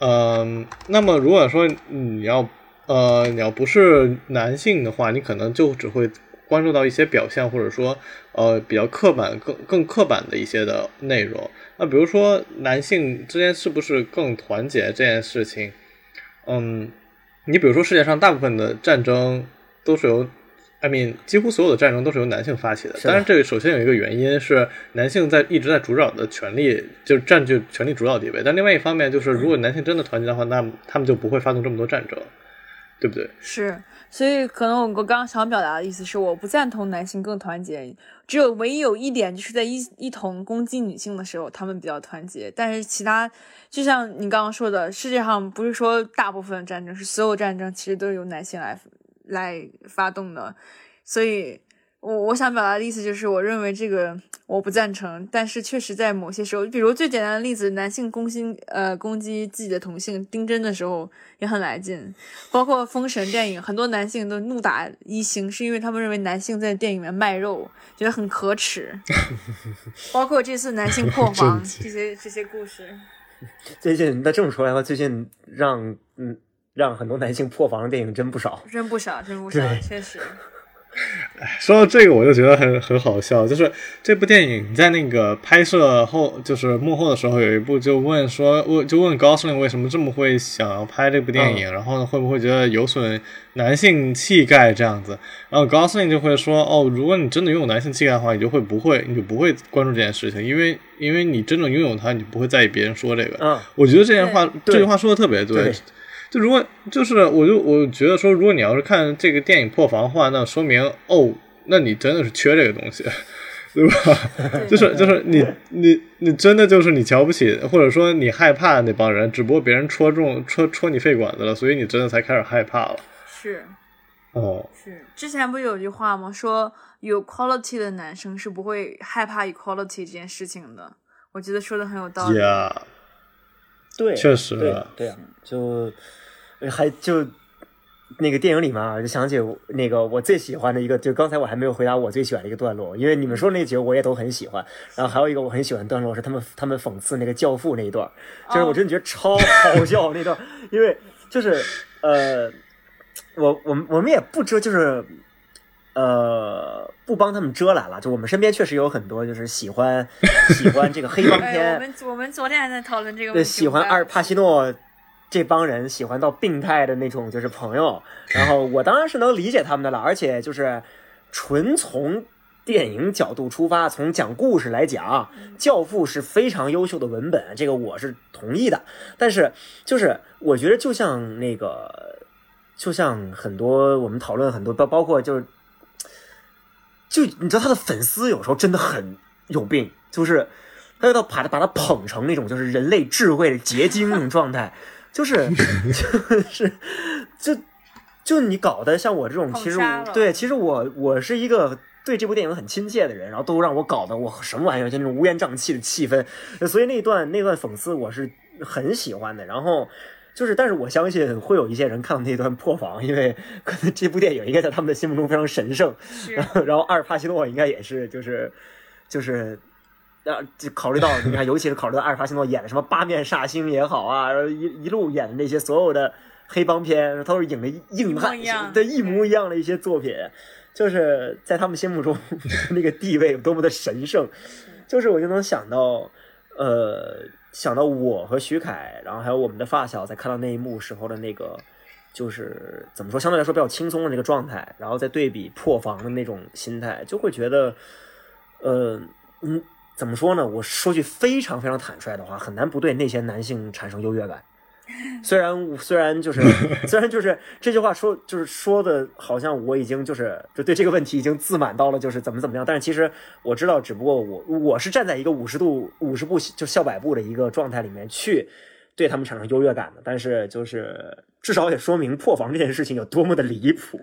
嗯，那么如果说你要呃你要不是男性的话，你可能就只会关注到一些表象，或者说呃比较刻板、更更刻板的一些的内容。那比如说男性之间是不是更团结这件事情，嗯，你比如说世界上大部分的战争都是由。I mean，几乎所有的战争都是由男性发起的。当然，这个首先有一个原因是男性在一直在主导的权利，就是占据权力主导地位。但另外一方面就是，如果男性真的团结的话，那他们就不会发动这么多战争，对不对？是，所以可能我我刚刚想表达的意思是，我不赞同男性更团结，只有唯一有一点就是在一一同攻击女性的时候，他们比较团结，但是其他就像你刚刚说的，世界上不是说大部分战争是所有战争其实都是由男性来来发动的，所以。我我想表达的意思就是，我认为这个我不赞成，但是确实在某些时候，比如最简单的例子，男性攻心呃攻击自己的同性丁真的时候也很来劲，包括《封神》电影，很多男性都怒打一星，是因为他们认为男性在电影里面卖肉，觉得很可耻。<laughs> 包括这次男性破 <laughs> 防这些这些故事，<laughs> 最近那这么说来的话，最近让嗯让很多男性破防的电影真不少。真不少，真不少，确实。<laughs> 说到这个，我就觉得很很好笑，就是这部电影在那个拍摄后，就是幕后的时候，有一部就问说，问就问高司令为什么这么会想要拍这部电影，然后呢会不会觉得有损男性气概这样子？然后高司令就会说，哦，如果你真的拥有男性气概的话，你就会不会，你就不会关注这件事情，因为因为你真正拥有它，你就不会在意别人说这个。嗯，我觉得这件话，这句话说的特别对。对就如果就是我就我觉得说，如果你要是看这个电影破防的话，那说明哦，那你真的是缺这个东西。对吧？<laughs> 就是就是你你你真的就是你瞧不起，或者说你害怕那帮人，只不过别人戳中戳戳你肺管子了，所以你真的才开始害怕了。是哦，是，之前不是有句话吗？说有 quality 的男生是不会害怕 equality 这件事情的。我觉得说的很有道理。呀，对，确实对对啊，就还就。那个电影里面啊，就想起那个我最喜欢的一个，就刚才我还没有回答我最喜欢的一个段落，因为你们说那几个我也都很喜欢。然后还有一个我很喜欢段落是他们他们讽刺那个教父那一段，就是我真的觉得超好笑那段，因为就是呃，我我们我们也不遮，就是呃不帮他们遮拦了，就我们身边确实有很多就是喜欢喜欢这个黑帮片。我们我们昨天还在讨论这个，对，喜欢阿尔帕西诺。这帮人喜欢到病态的那种，就是朋友。<laughs> 然后我当然是能理解他们的了，而且就是纯从电影角度出发，从讲故事来讲，《教父》是非常优秀的文本，这个我是同意的。但是就是我觉得，就像那个，就像很多我们讨论很多，包包括就是，就你知道他的粉丝有时候真的很有病，就是他要把他把他捧成那种就是人类智慧的结晶那种状态。就是 <laughs> 就是就就你搞的像我这种，其实对，其实我我是一个对这部电影很亲切的人，然后都让我搞得我什么玩意儿，就那种乌烟瘴气的气氛，所以那段那段讽刺我是很喜欢的。然后就是，但是我相信会有一些人看到那段破防，因为可能这部电影应该在他们的心目中非常神圣。然后阿尔帕西诺应该也是，就是就是。啊，就考虑到你看，尤其是考虑到阿尔法西诺演的什么八面煞星也好啊，一一路演的那些所有的黑帮片，他都是演的硬汉，对一模一样的一些作品，就是在他们心目中那个地位有多么的神圣，就是我就能想到，呃，想到我和徐凯，然后还有我们的发小在看到那一幕时候的那个，就是怎么说，相对来说比较轻松的那个状态，然后再对比破防的那种心态，就会觉得，呃，嗯。怎么说呢？我说句非常非常坦率的话，很难不对那些男性产生优越感。<laughs> 虽然虽然就是 <laughs> 虽然就是这句话说就是说的，好像我已经就是就对这个问题已经自满到了就是怎么怎么样。但是其实我知道，只不过我我是站在一个五十度五十步就笑百步的一个状态里面去对他们产生优越感的。但是就是至少也说明破防这件事情有多么的离谱。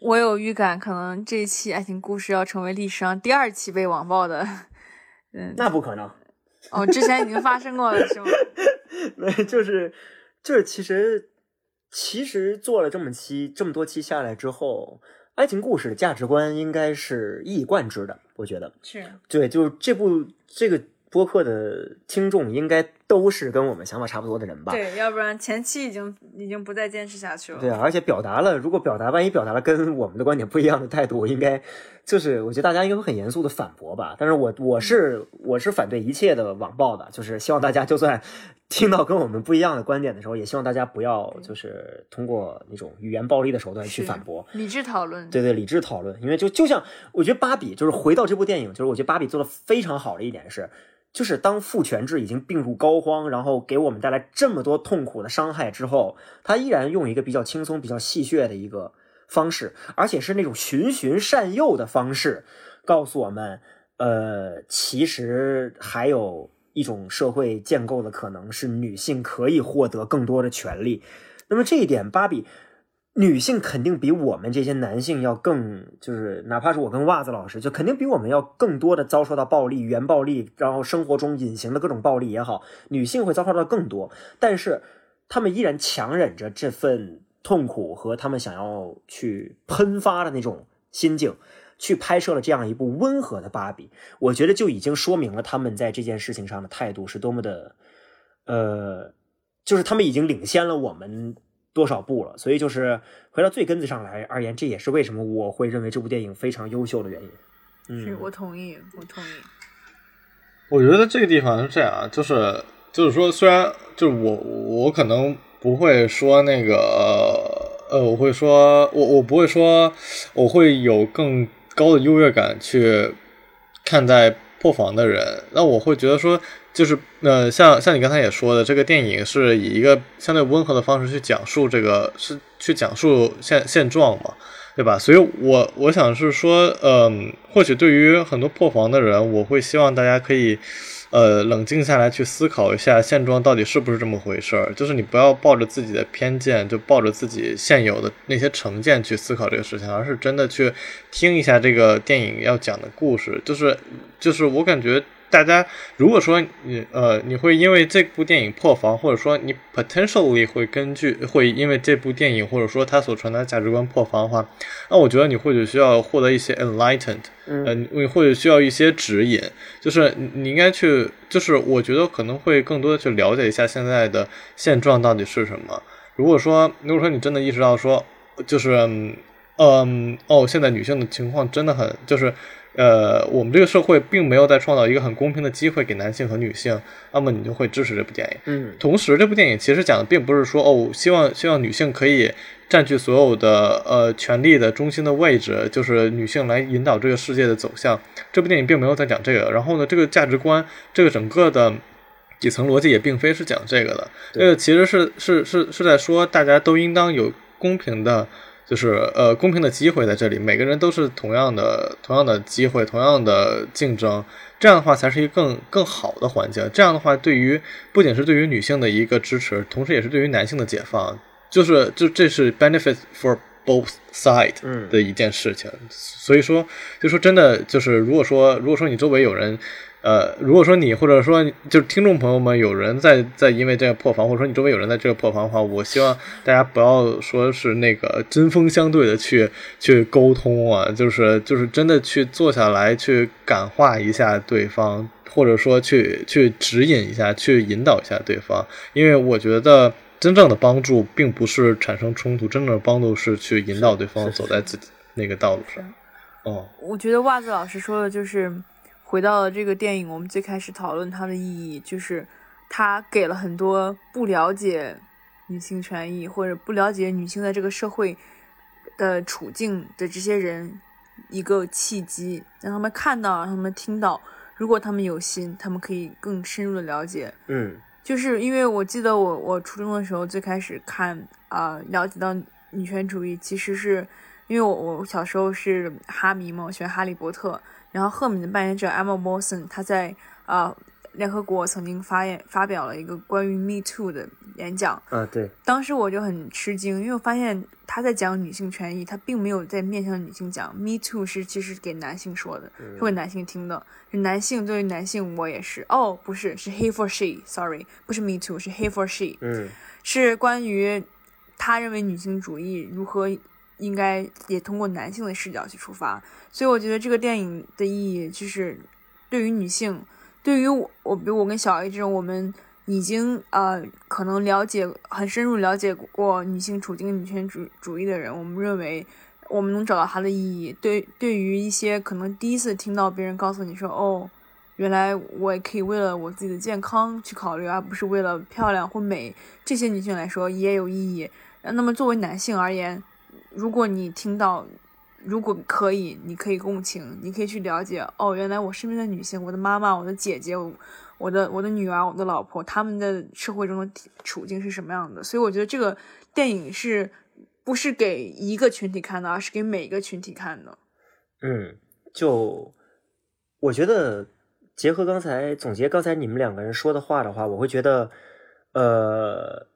我有预感，可能这一期爱情故事要成为历史上第二期被网暴的。嗯，那不可能。<laughs> 哦，之前已经发生过了，是吗？<laughs> 没，就是就是，其实其实做了这么期这么多期下来之后，爱情故事的价值观应该是一以贯之的，我觉得是对，就是这部这个。播客的听众应该都是跟我们想法差不多的人吧？对，要不然前期已经已经不再坚持下去了。对啊，而且表达了，如果表达万一表达了跟我们的观点不一样的态度，应该就是我觉得大家应该会很严肃的反驳吧。但是我我是我是反对一切的网暴的，就是希望大家就算听到跟我们不一样的观点的时候，也希望大家不要就是通过那种语言暴力的手段去反驳，理智讨论。对对，理智讨论。因为就就像我觉得芭比，就是回到这部电影，就是我觉得芭比做的非常好的一点是。就是当父权制已经病入膏肓，然后给我们带来这么多痛苦的伤害之后，他依然用一个比较轻松、比较戏谑的一个方式，而且是那种循循善诱的方式，告诉我们，呃，其实还有一种社会建构的可能是女性可以获得更多的权利。那么这一点，芭比。女性肯定比我们这些男性要更，就是哪怕是我跟袜子老师，就肯定比我们要更多的遭受到暴力、语言暴力，然后生活中隐形的各种暴力也好，女性会遭受到更多。但是他们依然强忍着这份痛苦和他们想要去喷发的那种心境，去拍摄了这样一部温和的芭比。我觉得就已经说明了他们在这件事情上的态度是多么的，呃，就是他们已经领先了我们。多少部了，所以就是回到最根子上来而言，这也是为什么我会认为这部电影非常优秀的原因。嗯，我同意，我同意。我觉得这个地方是这样，就是就是说，虽然就是我我可能不会说那个呃，我会说我我不会说我会有更高的优越感去看待破防的人，那我会觉得说，就是呃，像像你刚才也说的，这个电影是以一个相对温和的方式去讲述这个，是去讲述现现状嘛，对吧？所以我我想是说，嗯、或许对于很多破防的人，我会希望大家可以。呃，冷静下来去思考一下现状到底是不是这么回事儿，就是你不要抱着自己的偏见，就抱着自己现有的那些成见去思考这个事情，而是真的去听一下这个电影要讲的故事。就是，就是我感觉大家如果说你呃你会因为这部电影破防，或者说你 potentially 会根据会因为这部电影或者说它所传达的价值观破防的话，那我觉得你或许需要获得一些 enlightened。呃，你或者需要一些指引，就是你你应该去，就是我觉得可能会更多的去了解一下现在的现状到底是什么。如果说，如果说你真的意识到说，就是嗯嗯哦，现在女性的情况真的很，就是呃，我们这个社会并没有在创造一个很公平的机会给男性和女性，那么你就会支持这部电影。嗯同时，这部电影其实讲的并不是说哦，希望希望女性可以占据所有的呃权力的中心的位置，就是女性来引导这个世界的走向。这部电影并没有在讲这个。然后呢，这个价值观，这个整个的底层逻辑也并非是讲这个的。这个其实是是是是在说，大家都应当有公平的。就是呃，公平的机会在这里，每个人都是同样的、同样的机会、同样的竞争，这样的话才是一个更更好的环境。这样的话，对于不仅是对于女性的一个支持，同时也是对于男性的解放，就是就这是 benefit for both side 嗯的一件事情。所以说，就说真的，就是如果说如果说你周围有人。呃，如果说你或者说就是听众朋友们有人在在因为这个破防，或者说你周围有人在这个破防的话，我希望大家不要说是那个针锋相对的去去沟通啊，就是就是真的去坐下来去感化一下对方，或者说去去指引一下，去引导一下对方，因为我觉得真正的帮助并不是产生冲突，真正的帮助是去引导对方走在自己那个道路上。哦，我觉得袜子老师说的就是回到了这个电影，我们最开始讨论它的意义，就是它给了很多不了解女性权益或者不了解女性在这个社会的处境的这些人一个契机，让他们看到，让他们听到，如果他们有心，他们可以更深入的了解。嗯。就是因为我记得我我初中的时候最开始看啊、了解到女权主义，其实是因为我我小时候是哈迷嘛，我喜欢哈利波特，然后赫敏的扮演者 Emma Watson，她在啊、联合国曾经发言发表了一个关于 Me Too 的演讲，啊，对，当时我就很吃惊，因为我发现她在讲女性权益，她并没有在面向女性讲。Me too 是其实给男性说的，是给男性听的。是男性对于男性，我也是。哦，不是，是 he for she，sorry，不是 me too，是 he for she，嗯是关于他认为女性主义如何应该也通过男性的视角去出发。所以我觉得这个电影的意义就是对于女性，对于我，我比如我跟小 A 这种我们已经呃可能了解很深入了解过女性处境、女权主主义的人，我们认为我们能找到它的意义。对，对于一些可能第一次听到别人告诉你说哦。原来我也可以为了我自己的健康去考虑，而不是为了漂亮或美。这些女性来说也有意义。那么作为男性而言，如果你听到，如果可以，你可以共情，你可以去了解。哦，原来我身边的女性，我的妈妈、我的姐姐、我的我的女儿、我的老婆，她们的社会中的处境是什么样的。所以我觉得这个电影是不是给一个群体看的，而是给每一个群体看的。嗯，就我觉得结合刚才总结刚才你们两个人说的话的话，我会觉得，呃，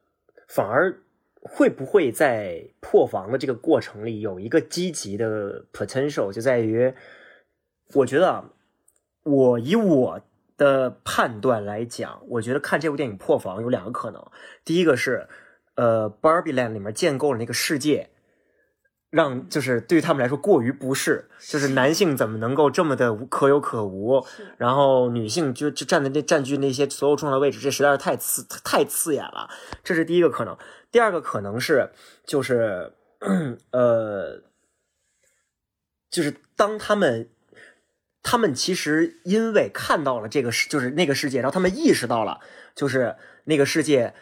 反而会不会在破防的这个过程里有一个积极的 potential，就在于，我觉得啊，我以我的判断来讲，我觉得看这部电影破防有两个可能，第一个是，呃，Barbie Land 里面建构了那个世界。让就是对于他们来说过于不适，就是男性怎么能够这么的无可有可无，然后女性就就站在那占据那些所有重要的位置，这实在是太刺太刺眼了。这是第一个可能。第二个可能是就是 <clears throat> 呃，就是当他们他们其实因为看到了这个世就是那个世界，然后他们意识到了就是那个世界，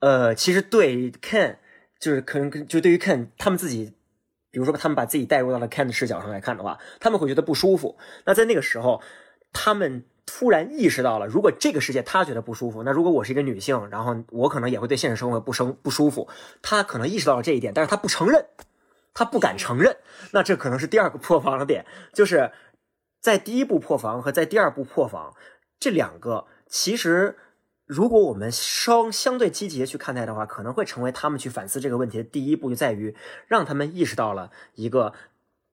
呃，其实对 Ken 就是可能就对于 Ken 他们自己。比如说，他们把自己带入到了 Ken 的视角上来看的话，他们会觉得不舒服。那在那个时候，他们突然意识到了，如果这个世界他觉得不舒服，那如果我是一个女性，然后我可能也会对现实生活不生不舒服。他可能意识到了这一点，但是他不承认，他不敢承认。那这可能是第二个破防的点，就是在第一步破防和在第二步破防这两个，其实如果我们稍相对积极的去看待的话，可能会成为他们去反思这个问题的第一步，就在于让他们意识到了一个。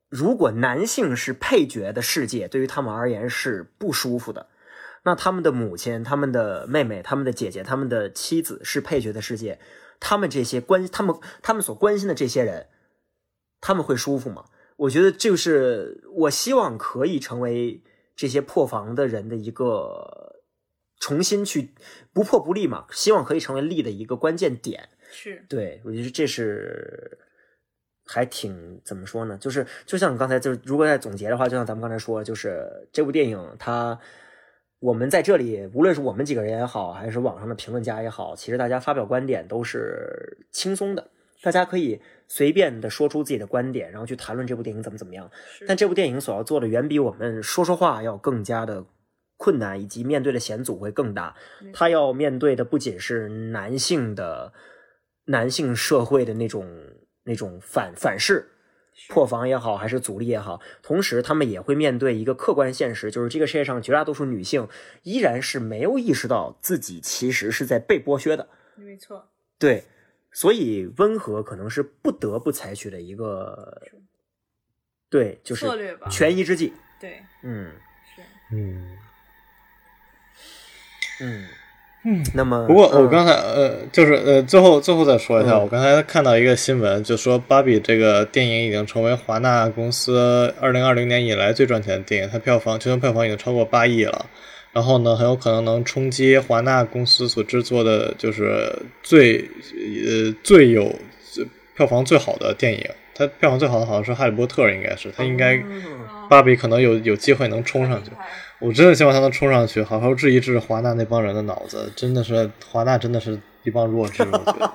如果男性是配角的世界，对于他们而言是不舒服的，那他们的母亲、他们的妹妹、他们的姐姐、他们的妻子是配角的世界，他们这些关他们他们所关心的这些人，他们会舒服吗？我觉得就是我希望可以成为这些破防的人的一个重新去不破不立嘛，希望可以成为立的一个关键点。是对，我觉得这是。还挺怎么说呢？就是就像刚才就是，如果在总结的话，就像咱们刚才说，就是这部电影它，我们在这里，无论是我们几个人也好，还是网上的评论家也好，其实大家发表观点都是轻松的，大家可以随便的说出自己的观点，然后去谈论这部电影怎么怎么样。但这部电影所要做的，远比我们说说话要更加的困难，以及面对的险阻会更大。他要面对的不仅是男性的男性社会的那种。那种反反噬、破防也好，还是阻力也好，同时他们也会面对一个客观现实，就是这个世界上绝大多数女性依然是没有意识到自己其实是在被剥削的。没错，对，所以温和可能是不得不采取的一个，对，就是策略吧，权宜之计。对，嗯，是，嗯嗯。嗯，那么不过我刚才呃，就是呃，最后最后再说一下，我刚才看到一个新闻，就说《芭比》这个电影已经成为华纳公司二零二零年以来最赚钱的电影，它票房全球票房已经超过八亿了，然后呢，很有可能能冲击华纳公司所制作的就是最呃最有票房最好的电影，它票房最好的好像是《哈利波特》，应该是它应该《芭比》可能有有机会能冲上去。我真的希望他能冲上去，好好治一治华纳那帮人的脑子。真的是华纳，真的是一帮弱智。我觉得，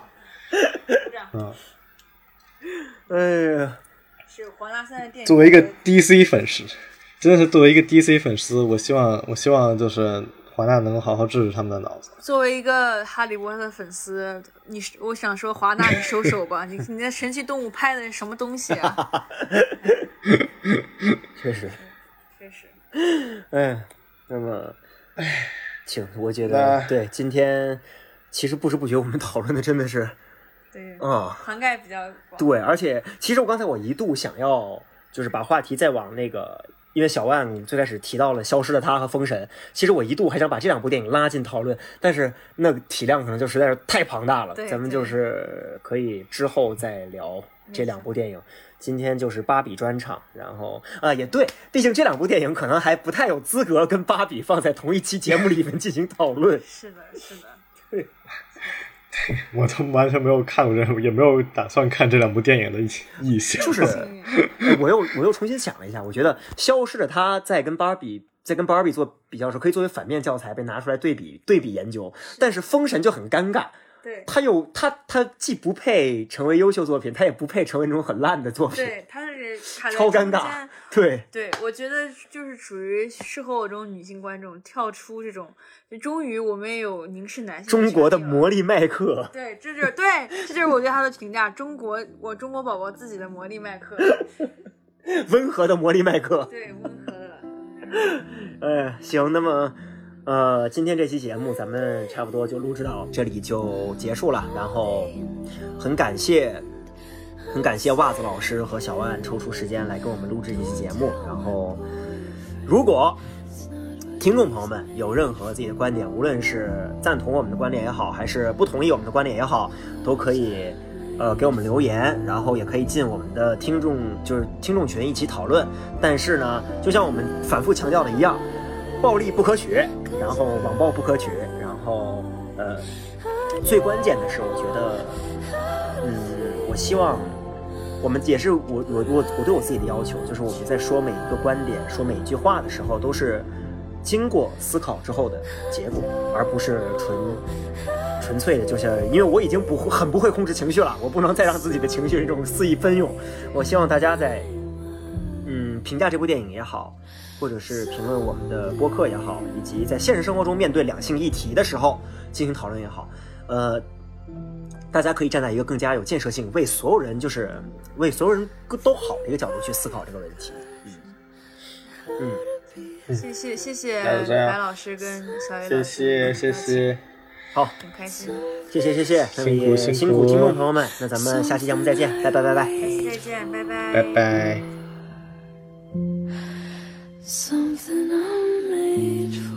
嗯，哎呀，是华纳现在电影。作为一个 DC 粉丝，真的是作为一个 DC 粉丝，我希望，我希望就是华纳能好好治治他们的脑子。作为一个哈利波特的粉丝，你我想说，华纳，你收手吧！<laughs> 你你那神奇动物拍的是什么东西啊？<laughs> 确实。<laughs> 哎，那么，哎，请，我觉得对今天，其实不知不觉我们讨论的真的是，<laughs> 对，啊，涵盖比较广对，而且其实我刚才我一度想要就是把话题再往那个，因为小万最开始提到了《消失的她》和《封神》，其实我一度还想把这两部电影拉进讨论，但是那体量可能就实在是太庞大了，咱们就是可以之后再聊这两部电影。今天就是芭比专场，然后啊也对，毕竟这两部电影可能还不太有资格跟芭比放在同一期节目里面进行讨论。<laughs> 是的，是的，对，<laughs> 我都完全没有看过这，也没有打算看这两部电影的意向。就是，<laughs> 我又我又重新想了一下，我觉得《消失的她》在跟芭比在跟芭比做比较时，可以作为反面教材被拿出来对比对比研究，但是《封神》就很尴尬。对，他又他他既不配成为优秀作品，他也不配成为那种很烂的作品。对，他是超尴尬。对，对我觉得就是属于适合我这种女性观众跳出这种，终于我们也有凝视男性。中国的魔力麦克。对，这就是对，这就是我对他的评价。中国，我中国宝宝自己的魔力麦克，<laughs> 温和的魔力麦克。对，温和的。<laughs> 哎，行，那么。呃，今天这期节目咱们差不多就录制到这里就结束了。然后很感谢，很感谢袜子老师和小万抽出时间来跟我们录制一期节目。然后，如果听众朋友们有任何自己的观点，无论是赞同我们的观点也好，还是不同意我们的观点也好，都可以呃给我们留言，然后也可以进我们的听众就是听众群一起讨论。但是呢，就像我们反复强调的一样。暴力不可取，然后网暴不可取，然后呃，最关键的是，我觉得，嗯，我希望我们也是我我我我对我自己的要求，就是我们在说每一个观点、说每一句话的时候，都是经过思考之后的结果，而不是纯纯粹的，就是因为我已经不会很不会控制情绪了，我不能再让自己的情绪这种肆意奔涌。我希望大家在。嗯评价这部电影也好，或者是评论我们的播客也好，以及在现实生活中面对两性议题的时候进行讨论也好，呃，大家可以站在一个更加有建设性、为所有人就是为所有人都好的一个角度去思考这个问题。嗯。嗯，谢谢谢谢白老师跟小雨老谢师，谢谢谢，好，很开心，谢谢谢谢，辛苦。辛苦听众朋友们，那咱们下期节目再见，拜拜拜拜。下期再见，拜拜，拜拜。Something I'm made for.